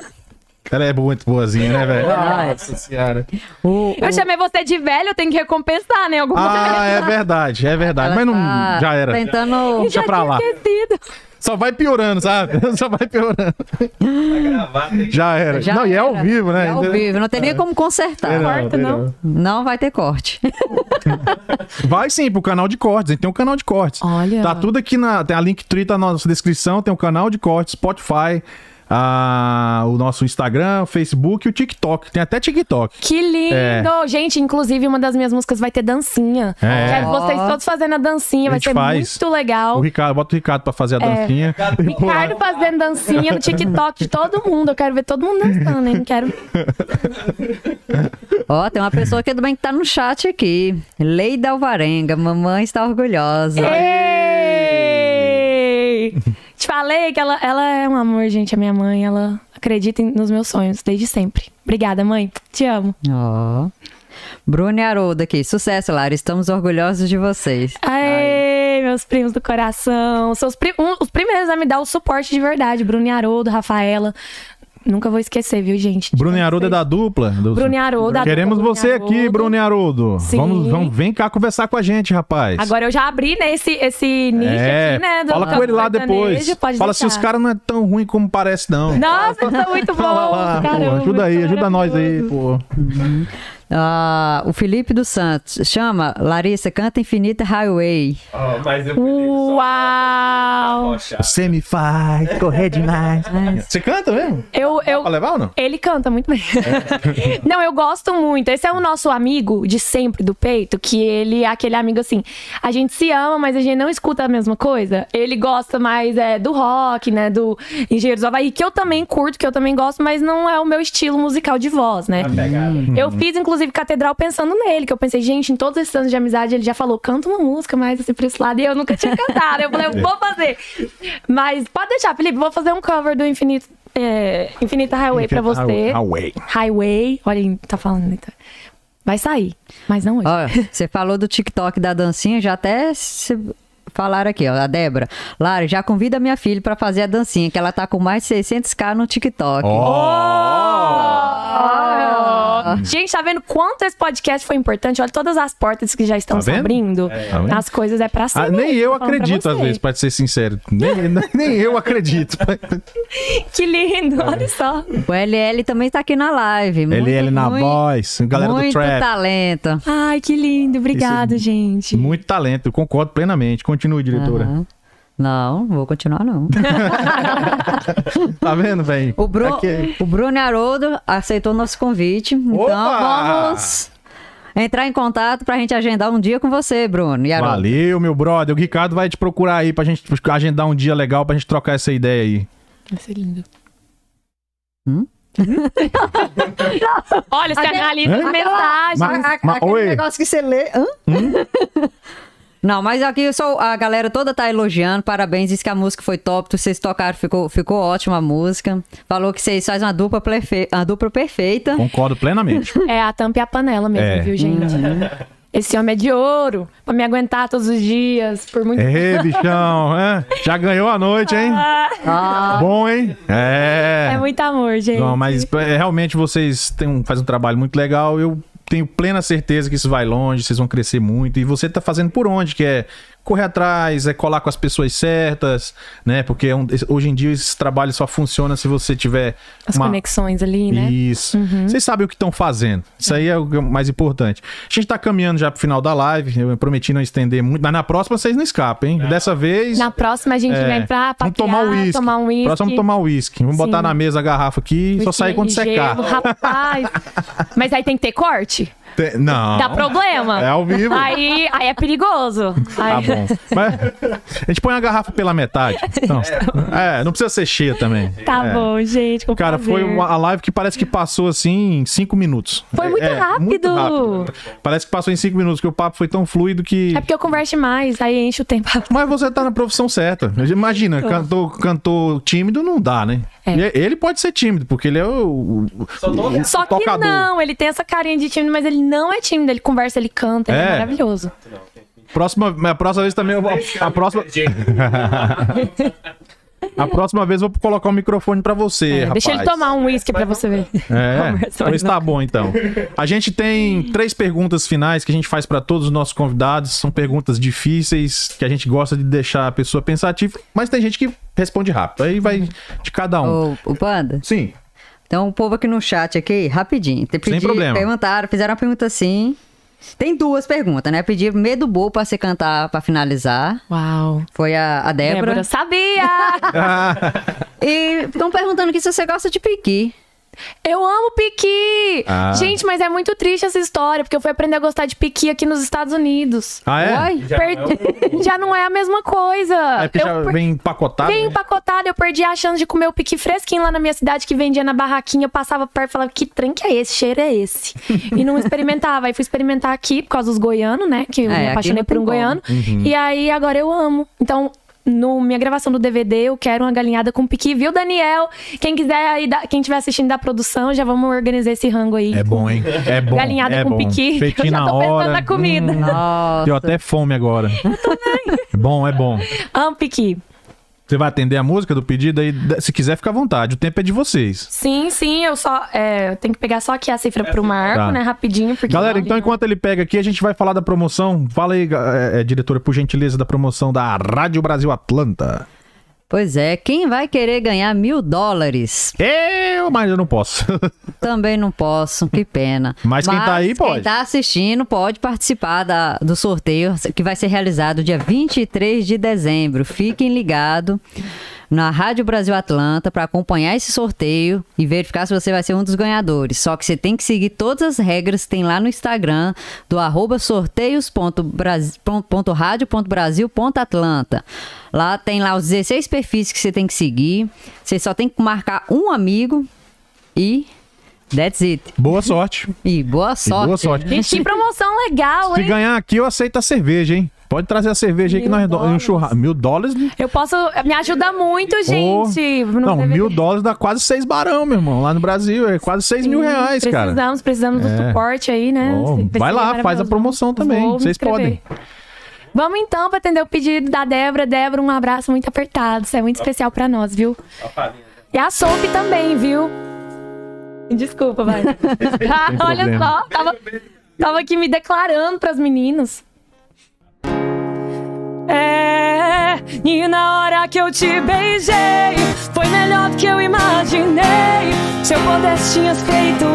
Ela é muito boazinha, né, velho? Nossa senhora.
O-
Eu chamei você de velho, eu tenho que recompensar, né? Algum
Ah, é verdade, é verdade.
ela
Mas não.
tá
Já era.
Tentando.
Deixa pra lá.
Esquecido.
Só vai piorando, sabe? Só vai piorando. Já era.
Já
não, e é ao
era.
vivo, né?
É ao vivo, não tem nem como consertar.
Corta,
tem
não.
Não vai ter corte.
Vai sim pro canal de cortes. A gente tem um canal de cortes.
Olha.
Tá tudo aqui na. Tem a Linktree tá na nossa descrição. Tem o canal de cortes, Spotify, a- o nosso Instagram, o Facebook e o TikTok. Tem até TikTok.
Que lindo! Gente, inclusive, uma das minhas músicas vai ter dancinha.
É.
Quero vocês todos fazendo a dancinha,
A
vai ser
faz.
muito legal.
O Ricardo, bota o Ricardo pra fazer a dancinha.
Ricardo fazendo dancinha no TikTok de todo mundo. Eu quero ver todo mundo dançando, hein? Quero.
Ó, tem uma pessoa aqui também que tá no chat aqui. Leida Alvarenga, mamãe está orgulhosa.
Ei! Te falei que ela, ela é um amor, gente. A minha mãe, ela acredita nos meus sonhos desde sempre. Obrigada, mãe. Te amo.
Ó. Bruno e Haroldo aqui. Sucesso, Lara. Estamos orgulhosos de vocês.
Aê, meus primos do coração. São os, pri- um- os primeiros a me dar o suporte de verdade. Bruno e Haroldo, Rafaela. Nunca vou esquecer, viu, gente?
Bruno e Haroldo é da dupla. do-
Bruno e Haroldo, da
Queremos
dupla
você
Bruno
aqui. Bruno e Haroldo.
Sim.
Vamos, vamos, vem cá conversar com a gente, rapaz.
Agora eu já abri, né, esse, esse nicho
é,
aqui, né?
fala com ele lá depois.
Pode
Fala se
deixar.
os caras não é tão ruim como parece, não.
Nossa, eles são muito bons.
Fala lá, pô,
caramba,
ajuda aí, ajuda nós aí, pô.
Ah, o Felipe dos Santos chama Larissa, canta Infinita Highway.
Ó, mas eu
Uau!
Você me faz correr demais. Você canta mesmo?
Eu, eu,
Pra levar ou não?
Ele canta muito bem. não, eu gosto muito. Esse é o nosso amigo de sempre do peito, que ele é aquele amigo assim. A gente se ama, mas a gente não escuta a mesma coisa. Ele gosta mais é, do rock, né? Do Engenheiros do Havaí, que eu também curto, que eu também gosto, mas não é o meu estilo musical de voz, né?
Pegada.
Eu fiz, inclusive, catedral pensando nele, que eu pensei, gente, em todos esses anos de amizade, ele já falou, canta uma música mais assim pra esse lado, e eu nunca tinha cantado. Eu falei, eu vou fazer. Mas pode deixar, Felipe, vou fazer um cover do Infinito, é, Infinita Highway pra você.
Highway.
Highway. Olha, ele tá falando. então. Vai sair, mas não hoje.
Ó, você falou do TikTok da dancinha, já até se falaram aqui, ó, a Débora. Lara, já convida minha filha pra fazer a dancinha, que ela tá com mais de 600k no TikTok.
Oh! Gente, tá vendo quanto esse podcast foi importante? Olha todas as portas que já estão
Tá
abrindo.
Tá vendo?
As coisas é pra cima.
Ah, nem eu acredito, às vezes, pra ser sincero. Nem, nem eu acredito.
Que lindo, olha só.
O LL também tá aqui na live. Muito,
LL na
muito,
voz, galera do
muito
trap.
talento.
Ai, que lindo. Obrigada, gente.
Muito talento, eu concordo plenamente. Continue, diretora.
Aham. Não, vou continuar não.
Tá vendo, velho?
O, Bru...
Aqui-
o Bruno Haroldo aceitou nosso convite. Então
Opa!
vamos entrar em contato pra gente agendar um dia com você, Bruno. E Haroldo.
Valeu, meu brother. O Ricardo vai te procurar aí pra gente agendar um dia legal pra gente trocar essa ideia aí.
Vai ser lindo.
Hum?
Olha, analisa
Hã?
as mensagens.
Mas-
A- a-
mas-
aquele
oi.
negócio que você lê. Hã? Não, mas aqui só a galera toda tá elogiando, parabéns, diz que a música foi top, vocês tocaram, ficou, ficou ótima a música. Falou que vocês fazem uma dupla, perfe... uma dupla perfeita.
Concordo plenamente.
É a tampa e a panela mesmo,
É.
viu, gente? Esse homem é de ouro, pra me aguentar todos os dias, por muito
Ê, bichão, é? Já ganhou a noite, hein?
Ah,
Bom, hein? É.
É muito amor, gente.
Não, mas é, realmente vocês têm um, fazem um trabalho muito legal. Eu tenho plena certeza que isso vai longe, vocês vão crescer muito. E você tá fazendo por onde? Que é correr atrás, é colar com as pessoas certas, né? Porque é um- hoje em dia esse trabalho só funciona se você tiver
As
uma,
conexões ali, né?
Isso. Vocês sabem o que estão fazendo. Isso aí é o mais importante. A gente tá caminhando já pro final da live. Eu prometi não estender muito, mas na próxima vocês não escapem, hein? Dessa vez.
Na próxima a gente
é,
vem pra
Vamos
papear,
tomar um uísque.
tomar um uísque.
Próximo vamos tomar um uísque. Vamos botar
Sim.
na mesa a garrafa aqui e só sair quando secar.
gelo, rapaz. Mas aí tem que ter corte?
Te- Não.
Dá problema.
É ao vivo.
Aí, aí é perigoso.
Tá
Aí-
bom. Mas a gente põe a garrafa pela metade. Então, é, não precisa ser cheia também.
Tá
É.
bom, gente.
Cara, foi
prazer.
uma a live que parece que passou assim em cinco minutos.
Foi muito rápido.
Parece que passou em cinco minutos, que o papo foi tão fluido que.
É porque eu converso mais, aí enche o tempo.
Mas você tá na profissão certa. Imagina, cantor, cantor tímido não dá, né?
É.
Ele pode ser tímido, porque ele é o, o-
Só tô-
o
Só que
tocador.
não, ele tem essa carinha de tímido, mas ele não é tímido, ele conversa, ele canta, ele é
É.
maravilhoso.
Próxima, a próxima vez também eu vou. A próxima, a próxima vez eu vou colocar o microfone pra você,
É,
rapaz.
deixa ele tomar um uísque pra você ver.
É,
Conversa
pois
mais
tá bom então. A gente tem três perguntas finais que a gente faz pra todos os nossos convidados. São perguntas difíceis que a gente gosta de deixar a pessoa pensativa, mas tem gente que responde rápido. Aí vai de cada um.
o, o Panda.
Sim.
Então, o povo aqui no chat, aqui, rapidinho. Te pedi,
problema.
Perguntaram, fizeram uma pergunta assim. Tem duas perguntas, né? Pediram medo boa pra você cantar pra finalizar.
Uau.
Foi a, a Débora.
Débora, sabia!
E estão perguntando aqui se você gosta de piqui.
Eu amo piqui!
Ah.
Gente, mas é muito triste essa história, porque eu fui aprender a gostar de piqui aqui nos Estados Unidos.
Ah, é?
Já
Per-
não é o-
já não é a mesma coisa.
É porque já
eu per-
vem empacotado.
Vem
né?
empacotado, eu perdi a chance de comer o piqui fresquinho lá na minha cidade que vendia na barraquinha. Eu passava perto e falava, que trem que é esse? Cheiro é esse? e não experimentava. Aí fui experimentar aqui por causa dos goianos, né? Que eu
É,
me apaixonei por um
como.
goiano.
Uhum.
E aí agora eu amo. Então. No minha gravação do DVD, eu quero uma galinhada com piqui, viu, Daniel? Quem quiser aí, da- quem estiver assistindo da produção, já vamos organizar esse rango aí.
É bom, hein? É bom.
Galinhada
é
com
bom.
piqui.
Feitinho
Eu já
na
tô pensando
hora.
na comida.
Hum,
Nossa.
deu até fome agora. É bom, é bom.
Amo piqui.
Você vai atender a música do pedido aí? Se quiser, fica à vontade. O tempo é de vocês.
Sim, sim, eu só. É, eu tenho que pegar só aqui a cifra pro Marco,
Tá.
né? Rapidinho. Porque
Galera, então enquanto ele pega aqui, a gente vai falar da promoção. Fala aí, é, é, diretora, por gentileza, da promoção da Rádio Brasil Atlanta.
Pois é, quem vai querer ganhar mil dólares?
Eu, mas eu não posso.
Também não posso, que pena.
Mas quem tá aí pode.
Quem tá assistindo pode participar da- do sorteio que vai ser realizado dia 23 de dezembro. Fiquem ligados na Rádio Brasil Atlanta para acompanhar esse sorteio e verificar se você vai ser um dos ganhadores. Só que você tem que seguir todas as regras que tem lá no Instagram do arroba sorteios.radio.brasil.atlanta. Lá tem lá os 16 perfis que você tem que seguir. Você só tem que marcar um amigo e that's it.
Boa sorte.
E boa sorte.
boa sorte.
Gente, que promoção legal,
Se
hein?
ganhar aqui, eu aceito a cerveja, hein? Pode trazer a cerveja aí que
Mil
nós damos um
dólares.
churrasco. Mil dólares?
Eu posso. Me ajuda muito, gente.
Não,
No DVD.
mil dólares dá quase seis barão, meu irmão. Lá no Brasil é quase seis mil reais, cara.
Precisamos, precisamos do
É.
suporte aí, né?
Ó,
Vai
lá, faz a promoção também.
Vou
Vocês
inscrever. Vamos então para atender o pedido da Débora. Débora, um abraço muito apertado. Isso é muito especial pra nós, viu? E a Sophie também, viu? Desculpa, vai. Ah, Olha só, tava, tava aqui me declarando pras meninos. É, e na hora que eu te beijei, foi melhor do que eu imaginei. Se eu pudesse, tinhas feito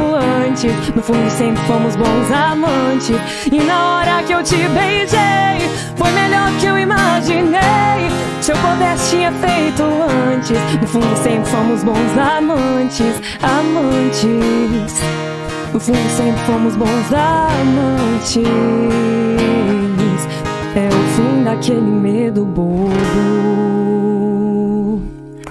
antes. No fundo, sempre fomos bons amantes. E na hora que eu te beijei, foi melhor do que eu imaginei. Se eu pudesse, tinha feito antes. No fundo, sempre fomos bons amantes, amantes. No fundo, sempre fomos bons amantes. É daquele medo bobo.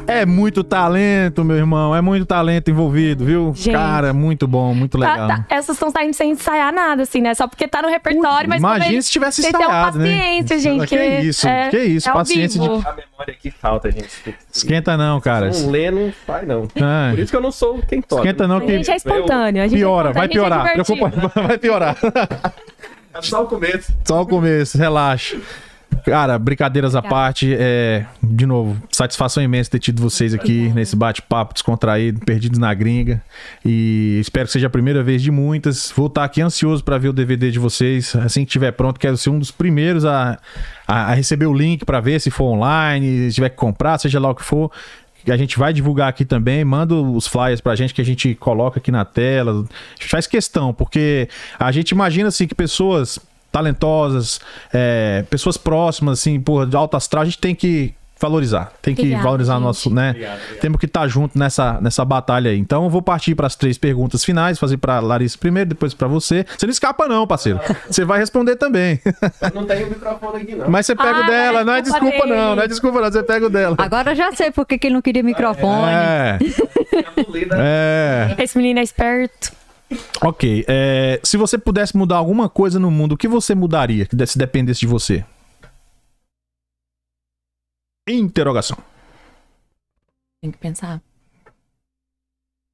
É muito talento, meu irmão. É muito talento envolvido, viu?
Gente.
Cara, muito bom, muito
Tá-
legal.
tá- essas estão saindo sem ensaiar nada, assim, né? Só porque tá no repertório, mas
Imagina
também
se tivesse
que
ensaiado, né?
paciência, gente.
Que isso,
é,
que isso,
é
paciência de-
vivo.
A memória aqui falta, gente.
Esquenta não, cara.
Não lê, não faz, não.
Ah,
Por isso que eu não sou quem toca.
Esquenta não
A gente
que
é espontâneo. A gente
piora,
é
vai
espontâneo, a
piorar.
gente é
Preocupa,
divertido.
vai piorar.
É só o começo.
Só o começo, relaxa. Cara, brincadeiras à parte, é, de novo, satisfação imensa ter tido vocês aqui nesse bate-papo descontraído, perdidos na gringa. E espero que seja a primeira vez de muitas. Vou estar aqui ansioso para ver o DVD de vocês. Assim que estiver pronto, quero ser um dos primeiros a, a, a receber o link para ver se for online, se tiver que comprar, seja lá o que for. A gente vai divulgar aqui também, manda os flyers pra gente que a gente coloca aqui na tela. A gente faz questão, porque a gente imagina assim que pessoas talentosas, é, pessoas próximas, assim, porra, de alto astral, a gente tem que valorizar. Tem que valorizar
gente.
nosso, né? Temos que estar junto nessa, nessa batalha aí. Então eu vou partir para as três perguntas finais, fazer para Larissa primeiro, depois para você. Você não escapa não, parceiro. Você vai responder também.
Não tem o microfone aqui, não.
Mas você pega o
Ah,
dela, não é
desculpa
desculpa não, não é desculpa não, você pega o dela.
Agora eu já sei por que que ele não queria microfone.
É, é.
Esse menino é esperto.
Ok. é, se você pudesse mudar alguma coisa no mundo, o que você mudaria que se dependesse de você? Interrogação.
Tem que pensar.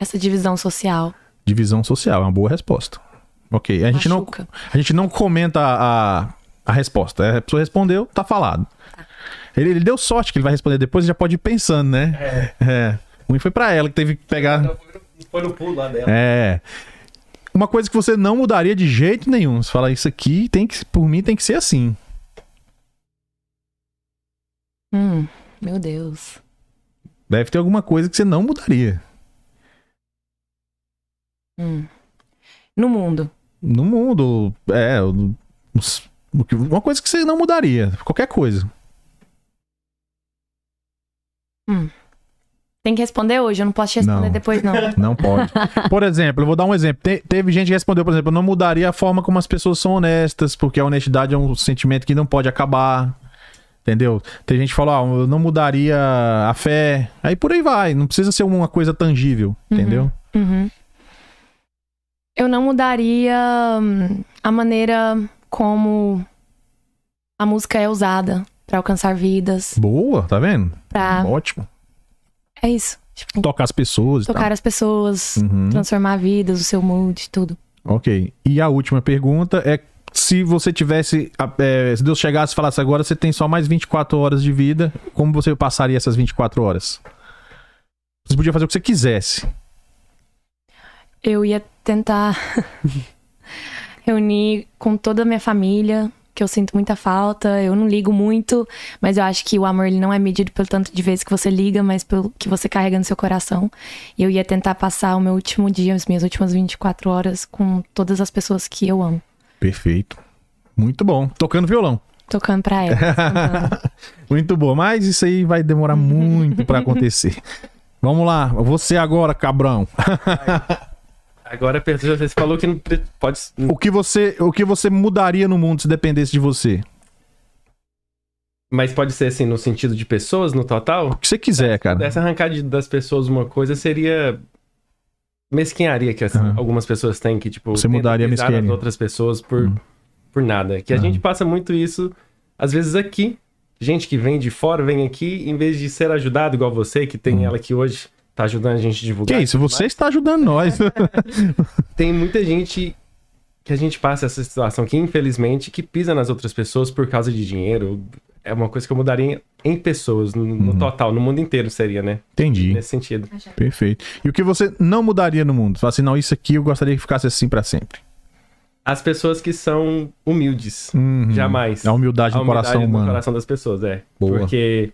Essa divisão social.
Divisão social, é uma boa resposta. Ok. A gente, não, a gente não comenta a, a resposta. É, A pessoa respondeu, tá falado. Ele, ele deu sorte que ele vai responder depois e já pode ir pensando, né? É. O ruim foi pra ela que teve que pegar.
Foi no pulo lá dela.
É. Uma coisa que você não mudaria de jeito nenhum. Você fala, isso aqui tem que, por mim tem que ser assim.
Hum, meu Deus.
Deve ter alguma coisa que você não mudaria.
Hum. No mundo.
No mundo, é. Uma coisa que você não mudaria. Qualquer coisa.
Tem que responder hoje, eu não posso te responder
Não.
depois, não.
Não pode. Por exemplo, eu vou dar um exemplo. Te- teve gente que respondeu, por exemplo, eu não mudaria a forma como as pessoas são honestas, porque a honestidade é um sentimento que não pode acabar. Entendeu? Tem gente que falou, ah, eu não mudaria a fé. Aí por aí vai. Não precisa ser uma coisa tangível, entendeu?
Uhum. Eu não mudaria hum, a maneira como a música é usada pra alcançar vidas.
Boa, tá vendo?
Pra...
Ótimo.
É isso. Tipo,
Tocar as pessoas
tocar as pessoas.
Uhum.
transformar vidas, o seu mood, tudo.
Ok. E a última pergunta é se você tivesse. é, se Deus chegasse e falasse agora, você tem só mais 24 horas de vida, como você passaria essas 24 horas? Você podia fazer o que você quisesse.
Eu ia tentar reunir com toda a minha família que eu sinto muita falta. Eu não ligo muito, mas eu acho que o amor ele não é medido pelo tanto de vezes que você liga, mas pelo que você carrega no seu coração. E eu ia tentar passar o meu último dia, as minhas últimas 24 horas com todas as pessoas que eu amo.
Perfeito. Muito bom. Tocando violão.
Tocando pra ela.
Muito bom. Mas isso aí vai demorar muito pra acontecer. Vamos lá. Você agora, cabrão.
Agora, você falou que não pode.
O que você, o que você mudaria no mundo se dependesse de você?
Mas pode ser assim, no sentido de pessoas no total?
O que você quiser, cara.
Essa arrancar de- das pessoas uma coisa seria mesquinharia que assim,
Aham.
algumas pessoas têm que tipo
Você mudaria
as outras pessoas por
Hum.
por nada. Que a gente passa muito isso às vezes aqui. Gente que vem de fora vem aqui em vez de ser ajudado igual você que tem ela que hoje tá ajudando a gente a
Hum. Que
divulgar.
isso? Você está ajudando nós.
Tem muita gente que a gente passa essa situação que infelizmente que pisa nas outras pessoas por causa de dinheiro. É uma coisa que eu mudaria em, pessoas, no,
Uhum.
no total, no mundo inteiro seria, né?
Entendi.
Nesse sentido.
Perfeito. E o que você não mudaria no mundo? Fala assim, não, isso aqui eu gostaria que ficasse assim pra sempre.
As pessoas que são humildes.
Uhum.
Jamais.
A humildade
A
no coração
humildade no
humano.
coração das pessoas, é.
Boa.
Porque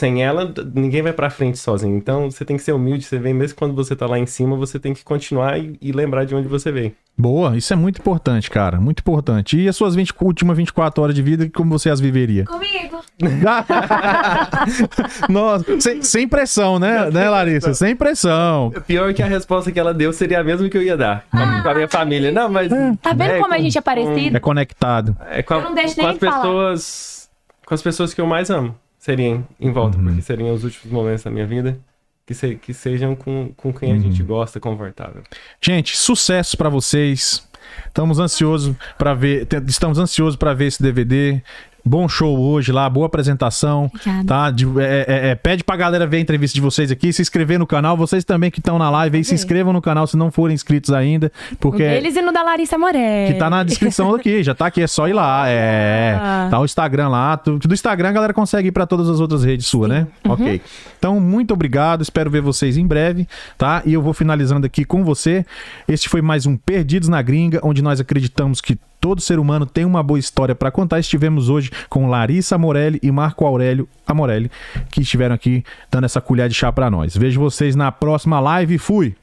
sem ela, ninguém vai pra frente sozinho. Então, você tem que ser humilde. Você vem, mesmo quando você tá lá em cima, você tem que continuar e, e lembrar de onde você veio.
Boa, isso é muito importante, cara. Muito importante. E as suas 20, últimas 24 horas de vida, como você as viveria?
Comigo.
Nossa, sem, sem pressão, né, né, Larissa? Sem pressão.
Pior que a resposta que ela deu seria a mesma que eu ia dar. Com a- Com a minha família. Não, mas...
Tá vendo
é,
como a gente é parecido?
É conectado.
É com, a-
Eu não deixo
com
nem
as
falar.
pessoas. Com as pessoas que eu mais amo. Seriam em volta,
Uhum.
porque seriam os últimos momentos da minha vida. Que, se- que sejam com, com quem a
Uhum.
gente gosta, confortável.
Gente, sucesso pra vocês. Estamos ansiosos para ver, estamos ansiosos para ver esse DVD. Bom show hoje lá, boa apresentação.
Obrigada.
Tá? De- é- é- é, pede pra galera ver a entrevista de vocês aqui, se inscrever no canal. Vocês também que estão na live aí, se inscrevam no canal se não forem inscritos ainda. Porque.
Eles e no da Larissa Morelli.
Que tá na descrição aqui, já tá aqui, é só ir lá. É.
Ah.
Tá o Instagram lá. Do Instagram a galera consegue ir pra todas as outras redes suas, né?
Uhum.
Ok. Então, muito obrigado. Espero ver vocês em breve, tá? E eu vou finalizando aqui com você. Este foi mais um Perdidos na Gringa, onde nós acreditamos que todo ser humano tem uma boa história pra contar. Estivemos hoje com Larissa Morelli e Marco Aurélio Amorelli, que estiveram aqui dando essa colher de chá pra nós. Vejo vocês na próxima live. Fui!